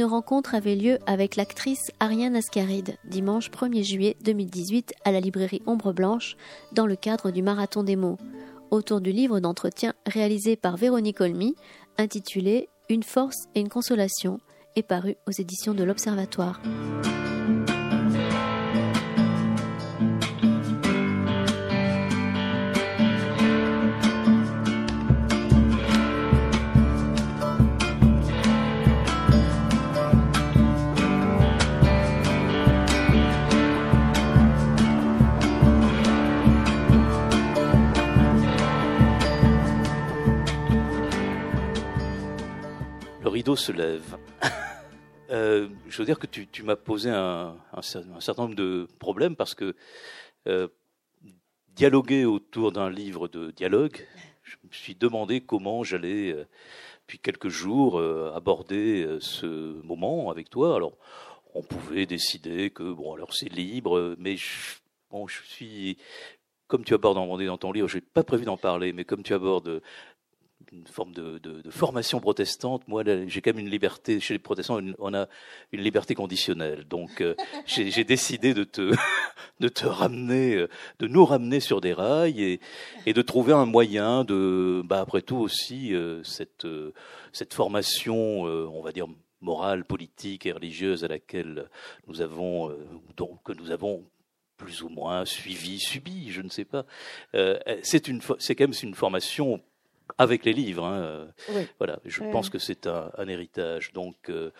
une rencontre avait lieu avec l'actrice Ariane Ascaride dimanche 1er juillet 2018 à la librairie Ombre Blanche dans le cadre du Marathon des mots, autour du livre d'entretien réalisé par Véronique Olmy intitulé Une force et une consolation et paru aux éditions de l'Observatoire. Se lève. Euh, je veux dire que tu, m'as posé un, certain nombre de problèmes parce que euh, dialoguer autour d'un livre de dialogue, je me suis demandé comment j'allais, euh, depuis quelques jours, aborder ce moment avec toi. Alors, on pouvait décider que, bon, alors c'est libre, mais je, suis, comme tu abordes dans ton livre, je n'ai pas prévu d'en parler, mais comme tu abordes une forme de, formation protestante. Moi, j'ai quand même une liberté. Chez les protestants, on a une liberté conditionnelle. Donc, euh, j'ai décidé de te, de te ramener, euh, de nous ramener sur des rails et, et de trouver un moyen de, bah, après tout aussi, euh, cette, cette formation, on va dire, morale, politique et religieuse à laquelle nous avons, donc, que nous avons plus ou moins suivi, subi, je ne sais pas. une, c'est quand même une formation avec les livres. Hein. Voilà, je pense que c'est un, héritage. Donc, euh,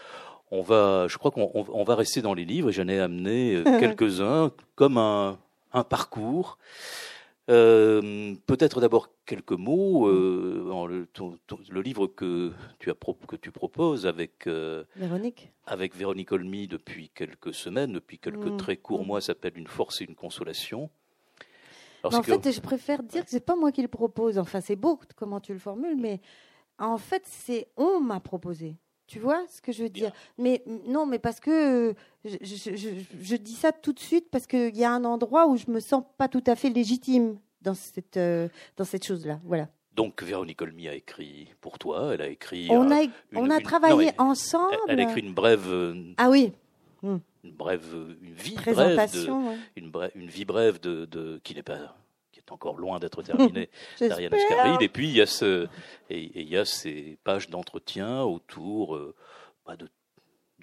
on va, je crois qu'on va rester dans les livres. J'en ai amené euh, quelques-uns comme un, parcours. Euh, peut-être d'abord quelques mots. le, le, livre que tu, as que tu proposes avec Véronique. avec Véronique Olmy depuis quelques semaines, depuis quelques mm. très courts mm. mois, s'appelle Une force et une consolation en fait, je préfère dire que c'est pas moi qui le propose. Enfin, c'est beau comment tu le formules, mais en fait, c'est on m'a proposé. Tu vois ce que je veux dire? Mais non, mais parce que je, dis ça tout de suite parce qu'il y a un endroit où je me sens pas tout à fait légitime dans cette euh, dans cette chose-là. Voilà. Donc Véronique Olmy a écrit pour toi. Elle a écrit. On a on a travaillé ensemble. Elle, a écrit une brève. Euh, ah oui. Hmm. Une brève, une vie brève, de, une, une, vie brève de, de qui n'est pas, qui est encore loin d'être terminée d'Ariane Ascaride. Et puis il y a ce, et, il y a ces pages d'entretien autour euh, bah, de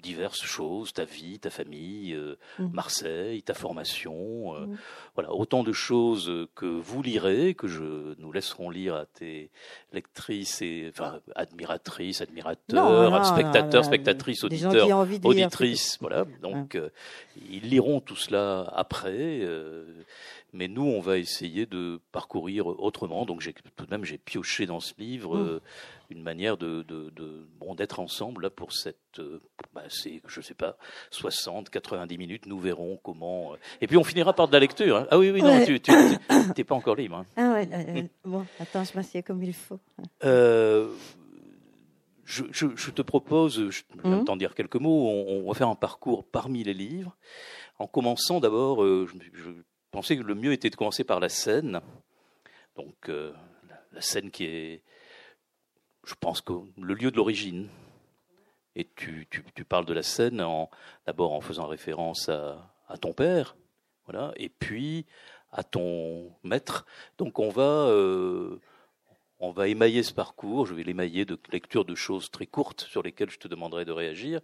diverses choses, ta vie, ta famille, euh, mm. Marseille, ta formation, euh, mm. voilà, autant de choses que vous lirez, que je nous laisserons lire à tes lectrices et enfin admiratrices, admirateurs, spectateurs, spectatrices, auditeurs, auditrices, voilà. Donc euh, ils liront tout cela après. Mais nous, on va essayer de parcourir autrement. Donc, tout de même, j'ai pioché dans ce livre mm une manière de, de, de bon d'être ensemble là pour cette euh, bah, c'est je sais pas 60 90 minutes nous verrons comment euh. et puis on finira par de la lecture hein. ah oui oui non tu t'es pas encore libre hein. ah ouais euh, bon attends je m'assieds comme il faut je, je, te propose, je vais mmh. t'en dire quelques mots, on, va faire un parcours parmi les livres, en commençant d'abord, je, pensais que le mieux était de commencer par la scène, donc la, scène qui est je pense que le lieu de l'origine. Et tu, tu, parles de la scène d'abord en faisant référence à, à, ton père, voilà, et puis à ton maître. Donc on va, euh, on va émailler ce parcours. Je vais l'émailler de lecture de choses très courtes sur lesquelles je te demanderai de réagir.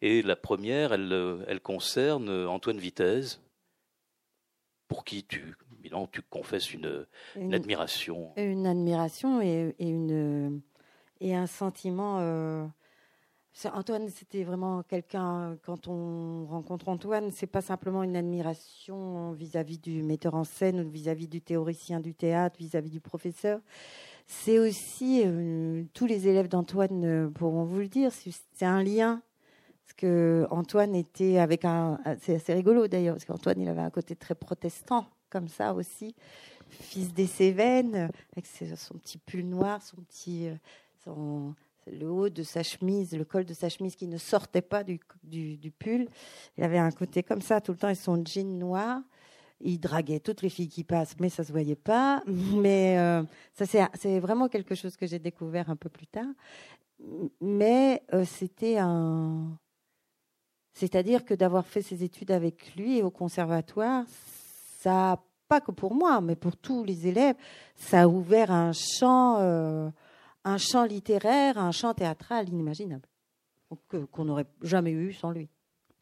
Et la première, elle, elle concerne Antoine Vitesse, pour qui tu, tu confesses une, une, admiration. Une admiration et, et une et un sentiment. Euh, Antoine, c'était vraiment quelqu'un. Quand on rencontre Antoine, c'est pas simplement une admiration vis-à-vis du metteur en scène ou vis-à-vis du théoricien du théâtre, vis-à-vis du professeur. C'est aussi euh, tous les élèves d'Antoine euh, pourront vous le dire. C'est un lien parce que Antoine était avec un. C'est assez rigolo d'ailleurs parce qu'Antoine, il avait un côté très protestant comme ça aussi, fils des Cévennes, avec son petit pull noir, son petit le haut de sa chemise, le col de sa chemise qui ne sortait pas du, pull. Il avait un côté comme ça tout le temps et son jean noir. Il draguait toutes les filles qui passent, mais ça se voyait pas. Mais euh, ça, c'est vraiment quelque chose que j'ai découvert un peu plus tard. mais euh, c'était un. C'est-à-dire que d'avoir fait ces études avec lui au conservatoire, ça, pas que pour moi, mais pour tous les élèves, ça a ouvert un champ, euh, un champ littéraire, un champ théâtral inimaginable, qu'on n'aurait jamais eu sans lui.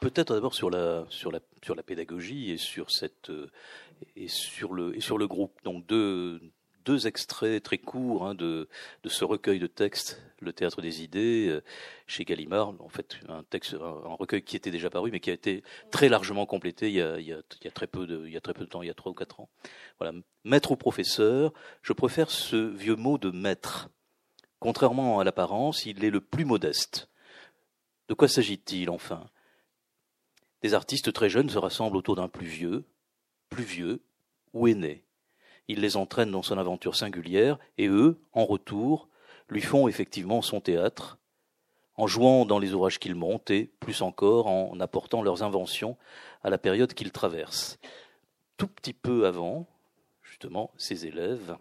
Peut-être d'abord sur la, sur, la, sur la pédagogie et sur, cette, euh, et sur, le, et sur le groupe. Donc deux, deux extraits très courts hein, de, de, ce recueil de textes, Le théâtre des idées, euh, chez Gallimard. En fait, un texte, un, recueil qui était déjà paru, mais qui a été très largement complété il y a, très, peu de, il y a très peu de temps, il y a trois ou quatre ans. Voilà. Maître ou professeur, je préfère ce vieux mot de maître. Contrairement à l'apparence, il est le plus modeste. De quoi s'agit-il enfin? Des artistes très jeunes se rassemblent autour d'un plus vieux, plus vieux ou aîné il les entraîne dans son aventure singulière, et eux, en retour, lui font effectivement son théâtre, en jouant dans les ouvrages qu'ils montent et, plus encore, en apportant leurs inventions à la période qu'ils traversent. Tout petit peu avant, justement, ces élèves.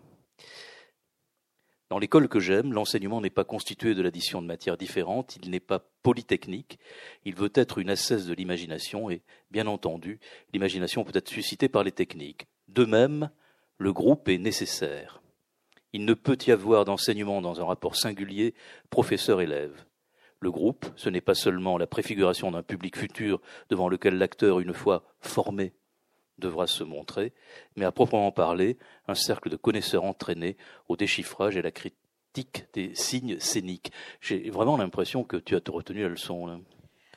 Dans l'école que j'aime, l'enseignement n'est pas constitué de l'addition de matières différentes, il n'est pas polytechnique, il veut être une assesse de l'imagination et, bien entendu, l'imagination peut être suscitée par les techniques. De même, le groupe est nécessaire. Il ne peut y avoir d'enseignement dans un rapport singulier professeur-élève. Le groupe, ce n'est pas seulement la préfiguration d'un public futur devant lequel l'acteur, une fois formé, devra se montrer, mais à proprement parler, un cercle de connaisseurs entraînés au déchiffrage et à la critique des signes scéniques. J'ai vraiment l'impression que tu as retenu la leçon.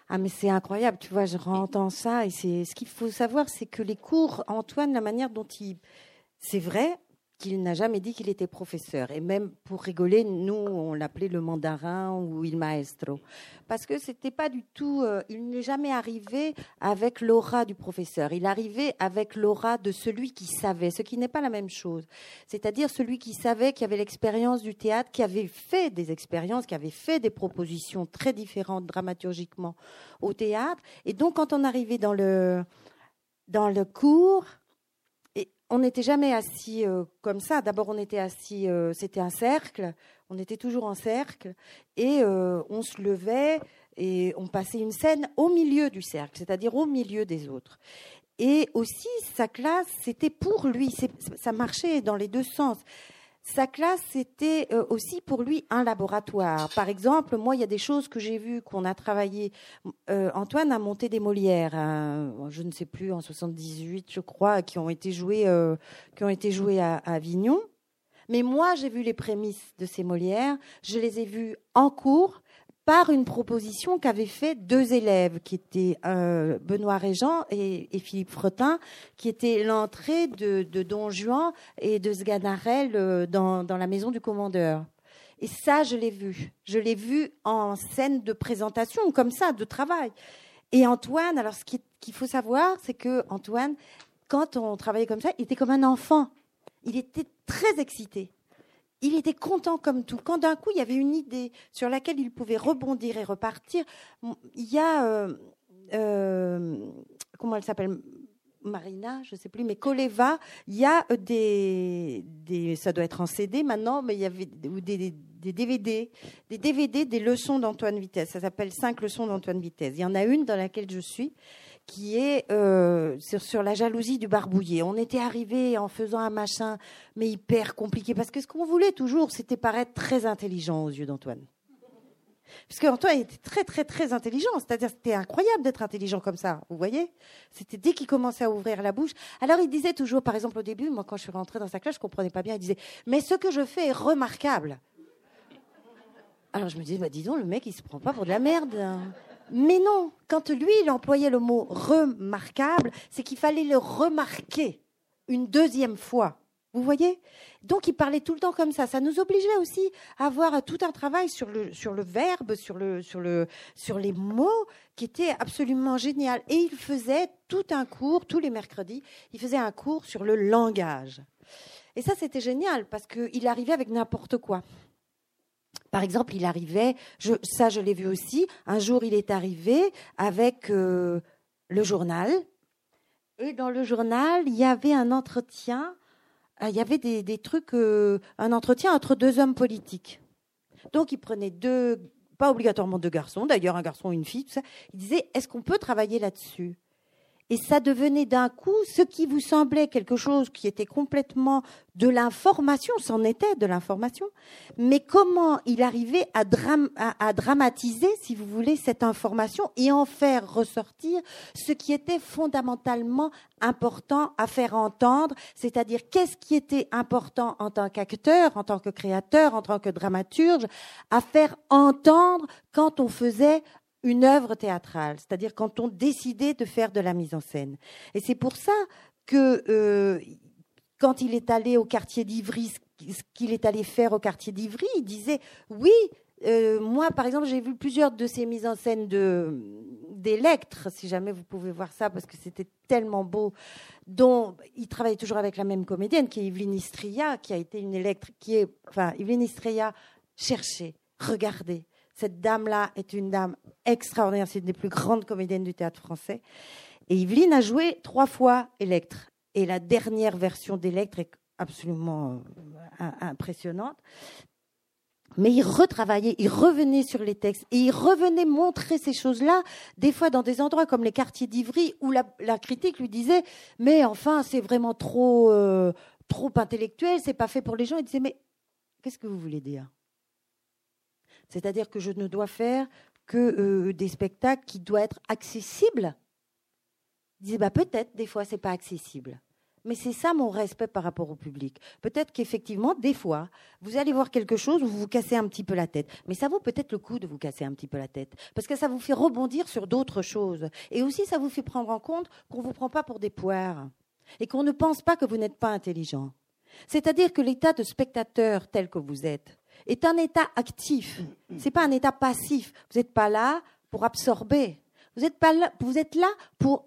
Ah mais c'est incroyable, tu vois, je entends ça et c'est ce qu'il faut savoir, c'est que les cours, Antoine, la manière dont il c'est vrai qu'il n'a jamais dit qu'il était professeur. Et même pour rigoler, nous, on l'appelait le mandarin ou il maestro. Parce que c'était pas du tout. Euh, il n'est jamais arrivé avec l'aura du professeur. Il arrivait avec l'aura de celui qui savait, ce qui n'est pas la même chose. C'est-à-dire celui qui savait, qui avait l'expérience du théâtre, qui avait fait des expériences, qui avait fait des propositions très différentes dramaturgiquement au théâtre. Et donc, quand on arrivait dans le, dans le cours, on n'était jamais assis euh, comme ça. D'abord, on était assis, euh, c'était un cercle, on était toujours en cercle, et euh, on se levait et on passait une scène au milieu du cercle, c'est-à-dire au milieu des autres. Et aussi, sa classe, c'était pour lui, ça marchait dans les deux sens sa classe, c'était euh, aussi pour lui un laboratoire. Par exemple, moi, il y a des choses que j'ai vues, qu'on a travaillé. Euh, Antoine a monté des Molières, je ne sais plus, en 78, je crois, qui ont été joués, euh, qui ont été joués à Avignon. Mais moi, j'ai vu les prémices de ces Molières, je les ai vues en cours par une proposition qu'avaient fait deux élèves, qui étaient euh, Benoît Régent et, Philippe Fretin, qui étaient l'entrée de, Don Juan et de Sganarelle euh, dans, la maison du commandeur. Et ça, je l'ai vu. Je l'ai vu en scène de présentation, comme ça, de travail. Et Antoine, alors ce qu'il faut savoir, c'est que Antoine, quand on travaillait comme ça, il était comme un enfant. Il était très excité il était content comme tout. Quand d'un coup, il y avait une idée sur laquelle il pouvait rebondir et repartir, il y a. Euh, euh, comment elle s'appelle Marina, je ne sais plus, mais Koleva, il y a des, des, ça doit être en CD maintenant, mais il y avait des, des DVD, des DVD des leçons d'Antoine Vitesse. Ça s'appelle Cinq leçons d'Antoine Vitesse. Il y en a une dans laquelle je suis qui est euh, sur, la jalousie du barbouillé. On était arrivé en faisant un machin, mais hyper compliqué, parce que ce qu'on voulait toujours, c'était paraître très intelligent aux yeux d'Antoine. Parce qu'Antoine était très, très, très intelligent. C'est-à-dire, c'était incroyable d'être intelligent comme ça. Vous voyez C'était dès qu'il commençait à ouvrir la bouche. Alors, il disait toujours, par exemple, au début, moi, quand je suis rentrée dans sa classe, je comprenais pas bien. Il disait, mais ce que je fais est remarquable. Alors, je me disais, bah, dis donc, le mec, il se prend pas pour de la merde. Mais non, quand lui, il employait le mot remarquable, c'est qu'il fallait le remarquer une deuxième fois. Vous voyez? Donc il parlait tout le temps comme ça. Ça nous obligeait aussi à avoir tout un travail sur le, sur le verbe, sur, le, sur, le, sur les mots, qui était absolument génial. Et il faisait tout un cours, tous les mercredis, il faisait un cours sur le langage. Et ça, c'était génial, parce qu'il arrivait avec n'importe quoi. Par exemple, il arrivait, ça je l'ai vu aussi, un jour il est arrivé avec euh, le journal, et dans le journal, il y avait un entretien, euh, il y avait des, trucs, euh, un entretien entre deux hommes politiques. Donc, il prenait deux, pas obligatoirement deux garçons, d'ailleurs un garçon et une fille, tout ça. Il disait, est-ce qu'on peut travailler là-dessus? Et ça devenait d'un coup ce qui vous semblait quelque chose qui était complètement de l'information, c'en était de l'information, mais comment il arrivait à, dramatiser, si vous voulez, cette information et en faire ressortir ce qui était fondamentalement important à faire entendre, c'est-à-dire qu'est-ce qui était important en tant qu'acteur, en tant que créateur, en tant que dramaturge, à faire entendre quand on faisait une œuvre théâtrale, c'est-à-dire quand on décidait de faire de la mise en scène. Et c'est pour ça que euh, quand il est allé au quartier d'Ivry, ce qu'il est allé faire au quartier d'Ivry, il disait oui. Euh, moi, par exemple, j'ai vu plusieurs de ces mises en scène de d'Electre, si jamais vous pouvez voir ça, parce que c'était tellement beau. Dont il travaille toujours avec la même comédienne, qui est Yveline Istria, qui a été une Electre, qui est, enfin, Yveline Istria, cherchez, regardez, cette dame-là est une dame extraordinaire, c'est une des plus grandes comédiennes du théâtre français. Et Yveline a joué trois fois Electre. Et la dernière version d'Electre est absolument euh, impressionnante. Mais il retravaillait, il revenait sur les textes et il revenait montrer ces choses-là, des fois dans des endroits comme les quartiers d'Ivry, où la, critique lui disait Mais enfin, c'est vraiment trop, euh, trop intellectuel, c'est pas fait pour les gens. Il disait Mais qu'est-ce que vous voulez dire? C'est-à-dire que je ne dois faire que euh, des spectacles qui doivent être accessibles. Il disait, bah, peut-être, des fois, ce n'est pas accessible. Mais c'est ça mon respect par rapport au public. Peut-être qu'effectivement, des fois, vous allez voir quelque chose où vous vous cassez un petit peu la tête. Mais ça vaut peut-être le coup de vous casser un petit peu la tête. Parce que ça vous fait rebondir sur d'autres choses. Et aussi, ça vous fait prendre en compte qu'on ne vous prend pas pour des poires. Et qu'on ne pense pas que vous n'êtes pas intelligent. C'est-à-dire que l'état de spectateur tel que vous êtes, est un état actif. Ce n'est pas un état passif. Vous n'êtes pas là pour absorber. Vous êtes, pas là, vous êtes là pour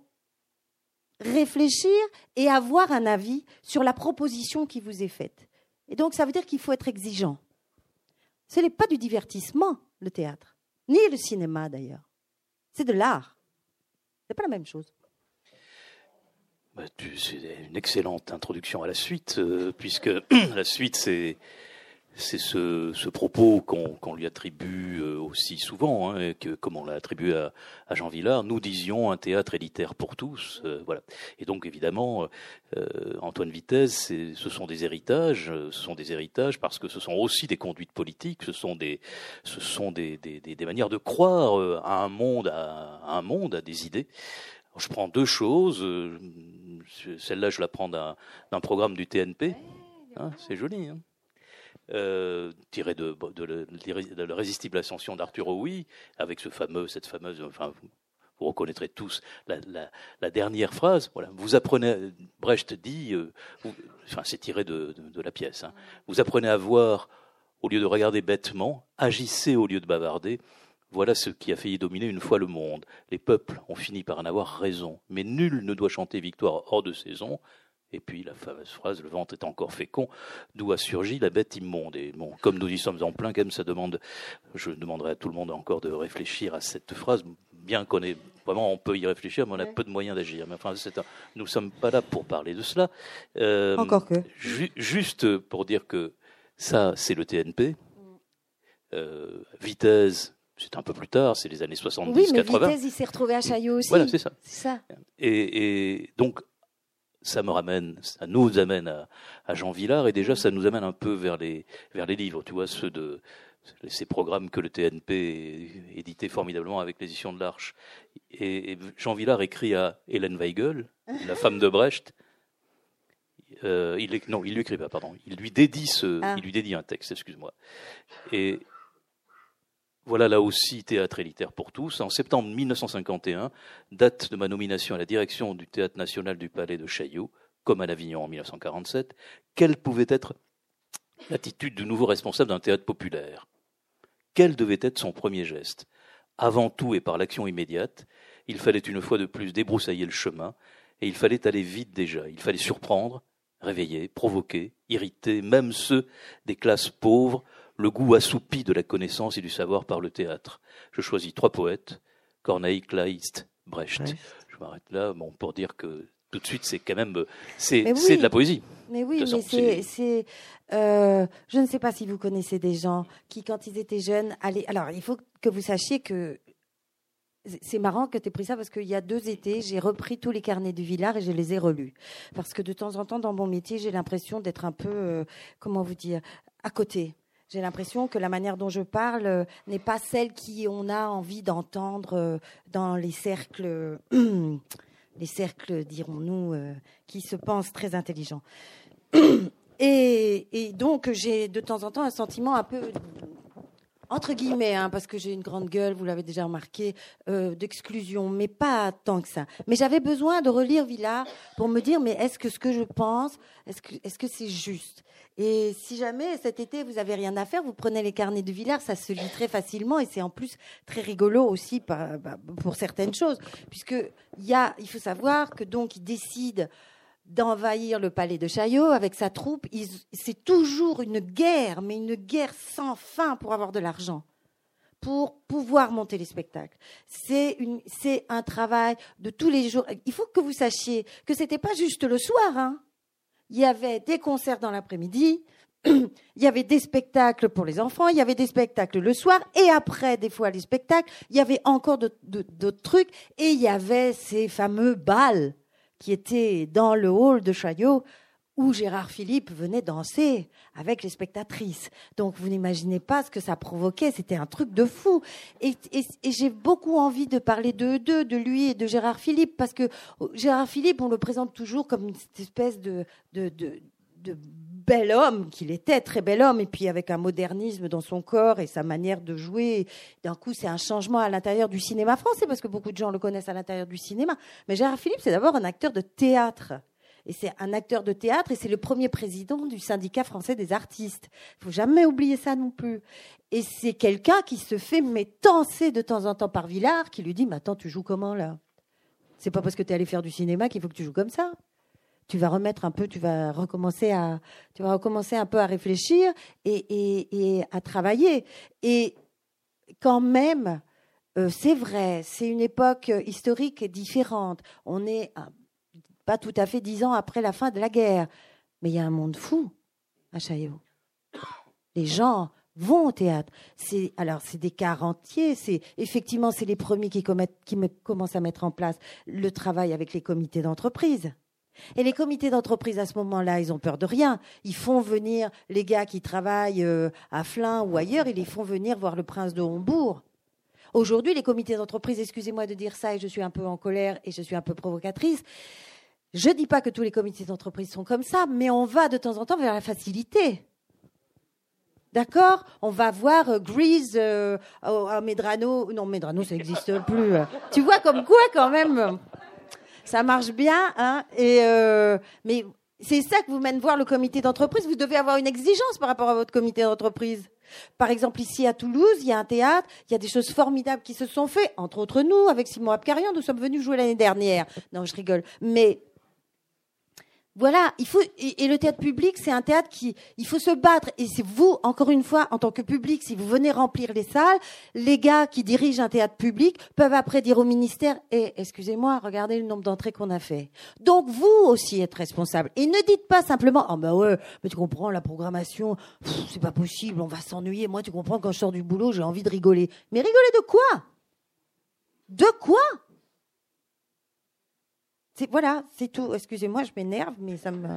réfléchir et avoir un avis sur la proposition qui vous est faite. Et donc, ça veut dire qu'il faut être exigeant. Ce n'est pas du divertissement, le théâtre, ni le cinéma d'ailleurs. C'est de l'art. Ce n'est pas la même chose. Bah, c'est une excellente introduction à la suite, euh, puisque la suite, c'est c'est ce, ce, propos qu'on lui attribue euh, aussi souvent, hein, que, comme on l'a attribué à, à, Jean Villard, nous disions un théâtre élitaire pour tous. Euh, voilà. Et donc évidemment, euh, Antoine Vitesse, ce sont des héritages, ce sont des héritages parce que ce sont aussi des conduites politiques, ce sont des, ce sont des, des, des, des manières de croire à un monde, à, à, un monde, à des idées. je prends deux choses. Celle-là, je la prends d'un programme du TNP. Hein, c'est joli. Hein euh, tiré de, de, de, l'irrésistible ascension d'Arthur Rouy, avec ce fameux, cette fameuse, enfin, vous, reconnaîtrez tous la, la, la, dernière phrase. Voilà, vous apprenez, Brecht dit, euh, enfin, c'est tiré de, la pièce. Hein, vous apprenez à voir au lieu de regarder bêtement, agissez au lieu de bavarder. Voilà ce qui a failli dominer une fois le monde. Les peuples ont fini par en avoir raison, mais nul ne doit chanter victoire hors de saison. Et puis la fameuse phrase, le ventre est encore fécond, d'où a surgi la bête immonde. Et bon, comme nous y sommes en plein, quand même, ça demande, je demanderai à tout le monde encore de réfléchir à cette phrase, bien qu'on ait, vraiment, on peut y réfléchir, mais on a peu de moyens d'agir. Mais enfin, nous sommes pas là pour parler de cela. Euh, encore que. juste pour dire que ça, c'est le TNP. Euh, Vitesse, c'est un peu plus tard, c'est les années 70-80. Oui, mais Vitesse, il s'est retrouvé à Chaillot aussi. Voilà, c'est ça. ça. Et, et, donc, ça me ramène, ça nous amène à, à, Jean Villard et déjà ça nous amène un peu vers les vers les livres, tu vois, ceux de ces programmes que le TNP éditait formidablement avec l'édition de l'Arche. Et, Jean Villard écrit à Hélène Weigel, la femme de Brecht. Euh, il non, il lui écrit pas, pardon. Il lui dédie ce, ah. il lui dédie un texte, excuse-moi. Et voilà là aussi théâtre élitaire pour tous. En septembre 1951, date de ma nomination à la direction du Théâtre national du Palais de Chaillot, comme à l'Avignon en 1947, quelle pouvait être l'attitude du nouveau responsable d'un théâtre populaire? Quel devait être son premier geste? Avant tout et par l'action immédiate, il fallait une fois de plus débroussailler le chemin, et il fallait aller vite déjà, il fallait surprendre, réveiller, provoquer, irriter même ceux des classes pauvres le goût assoupi de la connaissance et du savoir par le théâtre. Je choisis trois poètes, Corneille, Kleist, Brecht. Je m'arrête là bon, pour dire que tout de suite, c'est quand même, c'est de la poésie. Mais oui, mais c'est, euh, je ne sais pas si vous connaissez des gens qui, quand ils étaient jeunes, allaient. Alors, il faut que vous sachiez que c'est marrant que tu aies pris ça parce qu'il y a deux étés, j'ai repris tous les carnets du Villard et je les ai relus. Parce que de temps en temps, dans mon métier, j'ai l'impression d'être un peu, euh, comment vous dire, à côté. J'ai l'impression que la manière dont je parle euh, n'est pas celle qu'on a envie d'entendre euh, dans les cercles, les cercles, dirons-nous, qui se pensent très intelligents. Et, donc, j'ai de temps en temps un sentiment un peu entre guillemets, hein, parce que j'ai une grande gueule, vous l'avez déjà remarqué, euh, d'exclusion, mais pas tant que ça. Mais j'avais besoin de relire Villa pour me dire, mais est-ce que ce que je pense, est-ce que c'est juste? Et si jamais cet été vous avez rien à faire, vous prenez les carnets de Villard, ça se lit très facilement et c'est en plus très rigolo aussi pour certaines choses, puisque y a, il faut savoir que donc il décide d'envahir le palais de Chaillot avec sa troupe. C'est toujours une guerre, mais une guerre sans fin pour avoir de l'argent, pour pouvoir monter les spectacles. C'est un travail de tous les jours. Il faut que vous sachiez que ce n'était pas juste le soir. Hein. Il y avait des concerts dans l'après-midi, il y avait des spectacles pour les enfants, il y avait des spectacles le soir, et après, des fois, les spectacles, il y avait encore d'autres trucs, et il y avait ces fameux balles qui était dans le hall de Chaillot où Gérard Philippe venait danser avec les spectatrices. Donc vous n'imaginez pas ce que ça provoquait, c'était un truc de fou. Et, j'ai beaucoup envie de parler de deux, de lui et de Gérard Philippe, parce que Gérard Philippe, on le présente toujours comme une espèce de, de, de bel homme qu'il était, très bel homme, et puis avec un modernisme dans son corps et sa manière de jouer. D'un coup, c'est un changement à l'intérieur du cinéma français, parce que beaucoup de gens le connaissent à l'intérieur du cinéma. Mais Gérard Philippe, c'est d'abord un acteur de théâtre. Et c'est un acteur de théâtre et c'est le premier président du syndicat français des artistes. Il faut jamais oublier ça non plus. Et c'est quelqu'un qui se fait mais de temps en temps par Villard, qui lui dit, mais attends, tu joues comment là? C'est pas parce que tu es allé faire du cinéma qu'il faut que tu joues comme ça tu vas remettre un peu, tu vas recommencer à, tu vas recommencer un peu à réfléchir et, à travailler. Et quand même, euh, c'est vrai, c'est une époque historique différente. On est tout à fait dix ans après la fin de la guerre, mais il y a un monde fou à Chaillot. Les gens vont au théâtre. Alors c'est des quarts entiers. Effectivement c'est les premiers qui, qui commencent à mettre en place le travail avec les comités d'entreprise. Et les comités d'entreprise, à ce moment-là, ils ont peur de rien. Ils font venir les gars qui travaillent euh, à Flins ou ailleurs, ils les font venir voir le prince de Hombourg. Aujourd'hui, les comités d'entreprise, excusez-moi de dire ça et je suis un peu en colère et je suis un peu provocatrice. Je ne dis pas que tous les comités d'entreprise sont comme ça, mais on va de temps en temps vers la facilité. D'accord? On va voir euh, Grease euh, à Medrano. Non, Medrano, ça n'existe plus. tu vois comme quoi, quand même? Ça marche bien. Hein, et euh, mais c'est ça que vous mène voir le comité d'entreprise. Vous devez avoir une exigence par rapport à votre comité d'entreprise. Par exemple, ici à Toulouse, il y a un théâtre, il y a des choses formidables qui se sont faites, entre autres nous, avec Simon Abkarian, nous sommes venus jouer l'année dernière. Non, je rigole. Mais voilà, il faut et, le théâtre public, c'est un théâtre qui il faut se battre et c'est vous encore une fois en tant que public, si vous venez remplir les salles, les gars qui dirigent un théâtre public peuvent après dire au ministère "Eh, excusez-moi, regardez le nombre d'entrées qu'on a fait." Donc vous aussi êtes responsable et ne dites pas simplement "Oh ben ouais, mais tu comprends la programmation, c'est pas possible, on va s'ennuyer. Moi, tu comprends quand je sors du boulot, j'ai envie de rigoler." Mais rigoler de quoi? De quoi? Voilà, c'est tout. Excusez-moi, je m'énerve, mais ça me.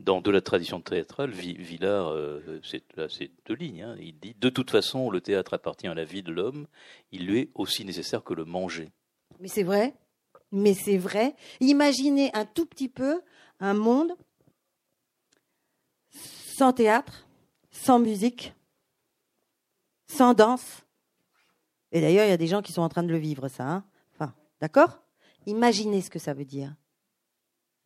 Dans de la tradition théâtrale, Villard, euh, c'est là, c'est deux lignes. Hein. Il dit de toute façon, le théâtre appartient à la vie de l'homme. Il lui est aussi nécessaire que le manger. Mais c'est vrai. Mais c'est vrai. Imaginez un tout petit peu un monde sans théâtre, sans musique, sans danse. Et d'ailleurs, il y a des gens qui sont en train de le vivre, ça. Hein. enfin, d'accord? Imaginez ce que ça veut dire.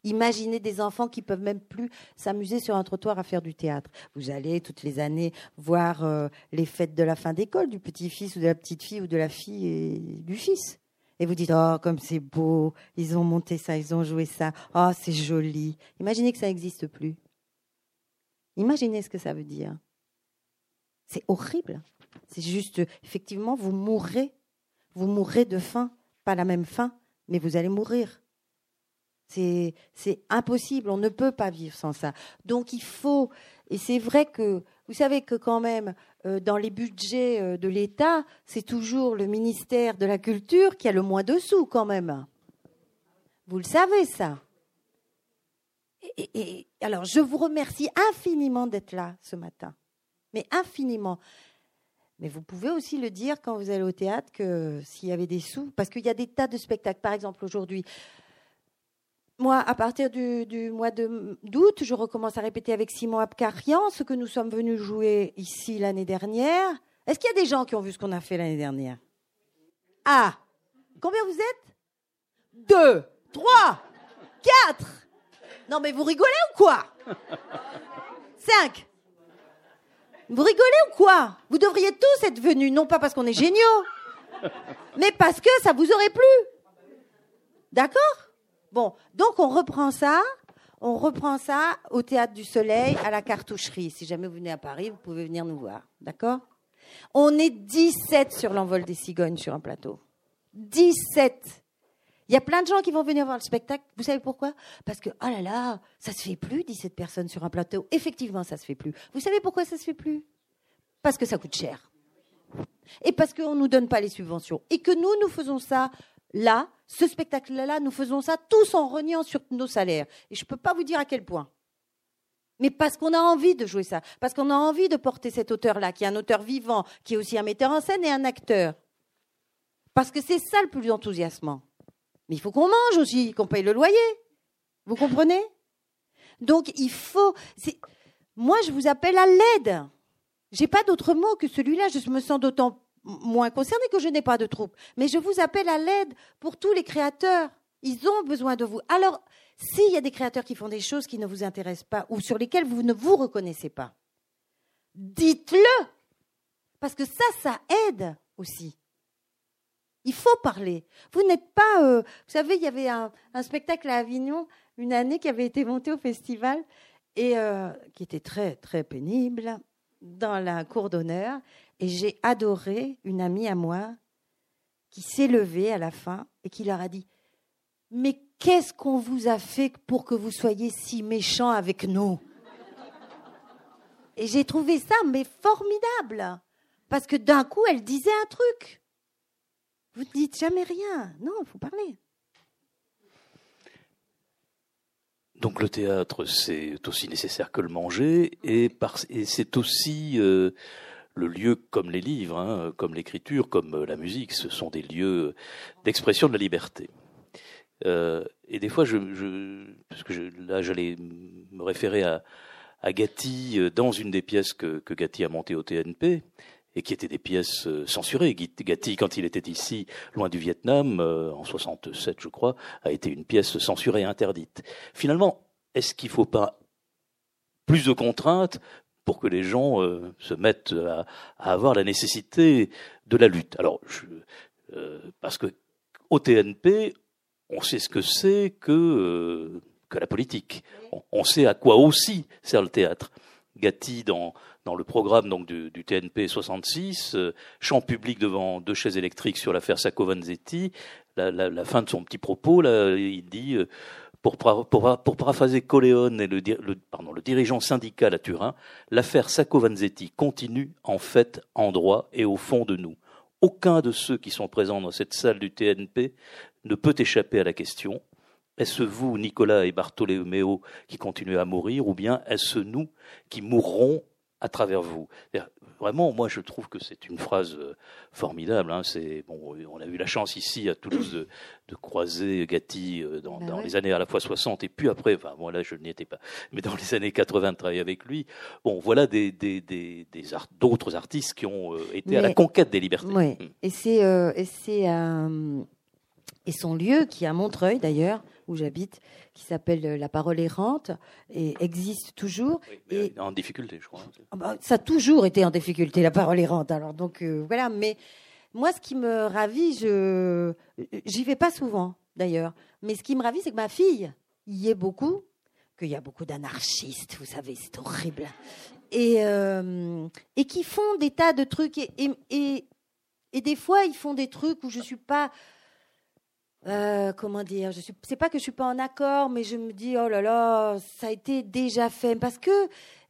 Imaginez des enfants qui peuvent même plus s'amuser sur un trottoir à faire du théâtre. Vous allez toutes les années voir euh, les fêtes de la fin d'école du petit-fils ou de la petite-fille ou de la fille et du fils. Et vous dites, oh, comme c'est beau, ils ont monté ça, ils ont joué ça, oh, c'est joli. Imaginez que ça n'existe plus. Imaginez ce que ça veut dire. C'est horrible. C'est juste, effectivement, vous mourrez. Vous mourrez de faim. Pas la même faim, mais vous allez mourir. C'est impossible, on ne peut pas vivre sans ça. Donc il faut, et c'est vrai que, vous savez que quand même, euh, dans les budgets euh, de l'État, c'est toujours le ministère de la Culture qui a le moins de sous quand même. Vous le savez ça. et alors je vous remercie infiniment d'être là ce matin, mais infiniment. Mais vous pouvez aussi le dire quand vous allez au théâtre que s'il y avait des sous, parce qu'il y a des tas de spectacles. Par exemple, aujourd'hui, moi, à partir du, mois d'août, je recommence à répéter avec Simon Abkarian ce que nous sommes venus jouer ici l'année dernière. Est-ce qu'il y a des gens qui ont vu ce qu'on a fait l'année dernière? Ah Combien vous êtes? Deux, trois, quatre. Non, mais vous rigolez ou quoi? Cinq. Vous rigolez ou quoi Vous devriez tous être venus, non pas parce qu'on est géniaux, mais parce que ça vous aurait plu. D'accord Bon, donc on reprend ça. On reprend ça au Théâtre du Soleil, à la cartoucherie. Si jamais vous venez à Paris, vous pouvez venir nous voir. D'accord? On est 17 sur l'envol des cigognes sur un plateau. 17 il y a plein de gens qui vont venir voir le spectacle. Vous savez pourquoi? Parce que, oh là là, ça se fait plus 17 personnes sur un plateau. Effectivement, ça se fait plus. Vous savez pourquoi ça se fait plus? Parce que ça coûte cher. Et parce qu'on ne nous donne pas les subventions. Et que nous, nous faisons ça là, ce spectacle-là, nous faisons ça tous en reniant sur nos salaires. Et je ne peux pas vous dire à quel point. Mais parce qu'on a envie de jouer ça, parce qu'on a envie de porter cet auteur-là, qui est un auteur vivant, qui est aussi un metteur en scène et un acteur. Parce que c'est ça le plus enthousiasmant. Mais il faut qu'on mange aussi, qu'on paye le loyer. Vous comprenez? Donc il faut. Moi, je vous appelle à l'aide. J'ai pas d'autre mot que celui-là. Je me sens d'autant moins concernée que je n'ai pas de troupe. Mais je vous appelle à l'aide pour tous les créateurs. Ils ont besoin de vous. Alors, s'il y a des créateurs qui font des choses qui ne vous intéressent pas ou sur lesquelles vous ne vous reconnaissez pas, dites-le. Parce que ça, ça aide aussi. Il faut parler. Vous n'êtes pas. Euh, vous savez, il y avait un, spectacle à Avignon une année qui avait été monté au festival et euh, qui était très très pénible dans la cour d'honneur. Et j'ai adoré une amie à moi qui s'est levée à la fin et qui leur a dit Mais qu'est-ce qu'on vous a fait pour que vous soyez si méchants avec nous? Et j'ai trouvé ça mais formidable parce que d'un coup elle disait un truc. Vous ne dites jamais rien. Non, il faut parler. Donc le théâtre, c'est aussi nécessaire que le manger, et, c'est aussi euh, le lieu comme les livres, hein, comme l'écriture, comme la musique, ce sont des lieux d'expression de la liberté. Euh, et des fois, je, parce que là, j'allais me référer à, Gatti euh, dans une des pièces que, que Gatti a montées au TNP, et qui étaient des pièces euh, censurées. Gatti, quand il était ici, loin du Vietnam, euh, en 67, je crois, a été une pièce censurée et interdite. Finalement, est-ce qu'il ne faut pas plus de contraintes pour que les gens euh, se mettent à, avoir la nécessité de la lutte? Alors, parce que au TNP, on sait ce que c'est que que la politique. On, sait à quoi aussi sert le théâtre. Gatti, dans dans le programme donc du, TNP 66, euh, chant public devant deux chaises électriques sur l'affaire Sacco-Vanzetti. La, fin de son petit propos, il dit euh, pour, pour, pour, paraphraser Coléone et le, dirigeant syndical à Turin, l'affaire Sacco-Vanzetti continue en fait en droit et au fond de nous. Aucun de ceux qui sont présents dans cette salle du TNP ne peut échapper à la question est-ce vous, Nicolas et Bartolomeo, qui continuez à mourir, ou bien est-ce nous qui mourrons à travers vous. Vraiment, moi, je trouve que c'est une phrase euh, formidable. Hein. C'est bon, on a eu la chance ici à Toulouse de, de croiser Gatti euh, dans, ben dans les années à la fois 60 et puis après. Enfin, moi là, je n'y étais pas, mais dans les années 80, de travailler avec lui. Bon, voilà des des des, des d'autres artistes qui ont euh, été à la conquête des libertés. Hmm. Et c'est et c'est et son lieu qui est à Montreuil d'ailleurs où j'habite, qui s'appelle euh, La Parole errante, et existe toujours. et en difficulté, je crois. Hein, ah bah, ça a toujours été en difficulté, La Parole errante. Alors donc euh, voilà, mais moi, ce qui me ravit, je j'y vais pas souvent d'ailleurs, mais ce qui me ravit, c'est que ma fille y est beaucoup. qu'il y a beaucoup d'anarchistes, vous savez, c'est horrible. Et, euh, et qui font des tas de trucs. Et, et, et, des fois, ils font des trucs où je ne suis pas. Euh, comment dire Je suis. C'est pas que je suis pas en accord, mais je me dis oh là là, ça a été déjà fait parce que.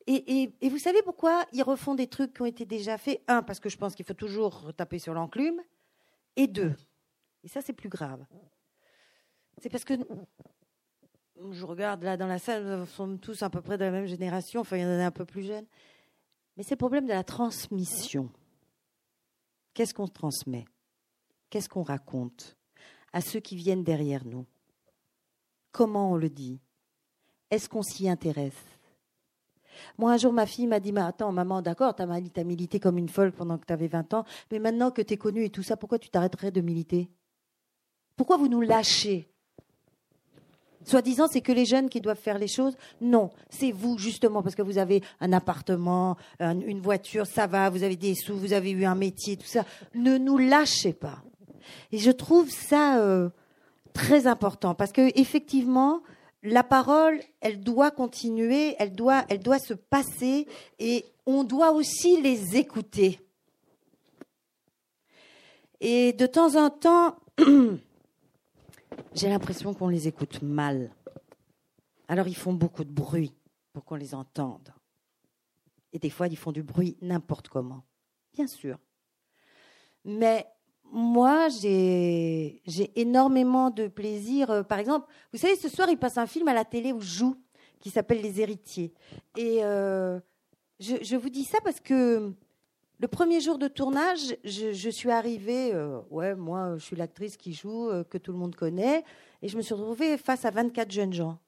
Et, et, vous savez pourquoi ils refont des trucs qui ont été déjà faits? Un, parce que je pense qu'il faut toujours taper sur l'enclume. Et deux, et ça c'est plus grave, c'est parce que je regarde là dans la salle, nous sommes tous à peu près de la même génération, enfin il y en a un peu plus jeunes. Mais c'est le problème de la transmission. Qu'est-ce qu'on transmet? Qu'est-ce qu'on raconte? À ceux qui viennent derrière nous Comment on le dit? Est-ce qu'on s'y intéresse? Moi, un jour, ma fille m'a dit mais Attends, maman, d'accord, tu as milité comme une folle pendant que tu avais 20 ans, mais maintenant que tu es connue et tout ça, pourquoi tu t'arrêterais de militer? Pourquoi vous nous lâchez? Soi-disant, c'est que les jeunes qui doivent faire les choses? Non, c'est vous, justement, parce que vous avez un appartement, une voiture, ça va, vous avez des sous, vous avez eu un métier, tout ça. Ne nous lâchez pas. Et je trouve ça euh, très important, parce que effectivement, la parole, elle doit continuer, elle doit, elle doit se passer, et on doit aussi les écouter. Et de temps en temps, j'ai l'impression qu'on les écoute mal. Alors ils font beaucoup de bruit pour qu'on les entende. Et des fois, ils font du bruit n'importe comment, bien sûr. Mais moi, j'ai énormément de plaisir. Euh, par exemple, vous savez, ce soir, il passe un film à la télé où je joue, qui s'appelle Les Héritiers. Et euh, je, vous dis ça parce que le premier jour de tournage, je, suis arrivée, euh, ouais, moi, je suis l'actrice qui joue, que tout le monde connaît, et je me suis retrouvée face à 24 jeunes gens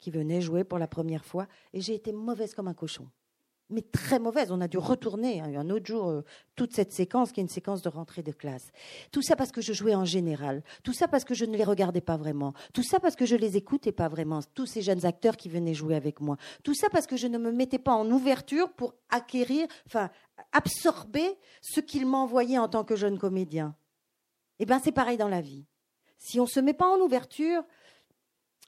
qui venaient jouer pour la première fois, et j'ai été mauvaise comme un cochon. Mais très mauvaise. On a dû retourner hein, un autre jour euh, toute cette séquence qui est une séquence de rentrée de classe. Tout ça parce que je jouais en général. Tout ça parce que je ne les regardais pas vraiment. Tout ça parce que je les écoutais pas vraiment. Tous ces jeunes acteurs qui venaient jouer avec moi. Tout ça parce que je ne me mettais pas en ouverture pour acquérir, enfin, absorber ce qu'il m'envoyait en tant que jeune comédien. Eh bien, c'est pareil dans la vie. Si on ne se met pas en ouverture,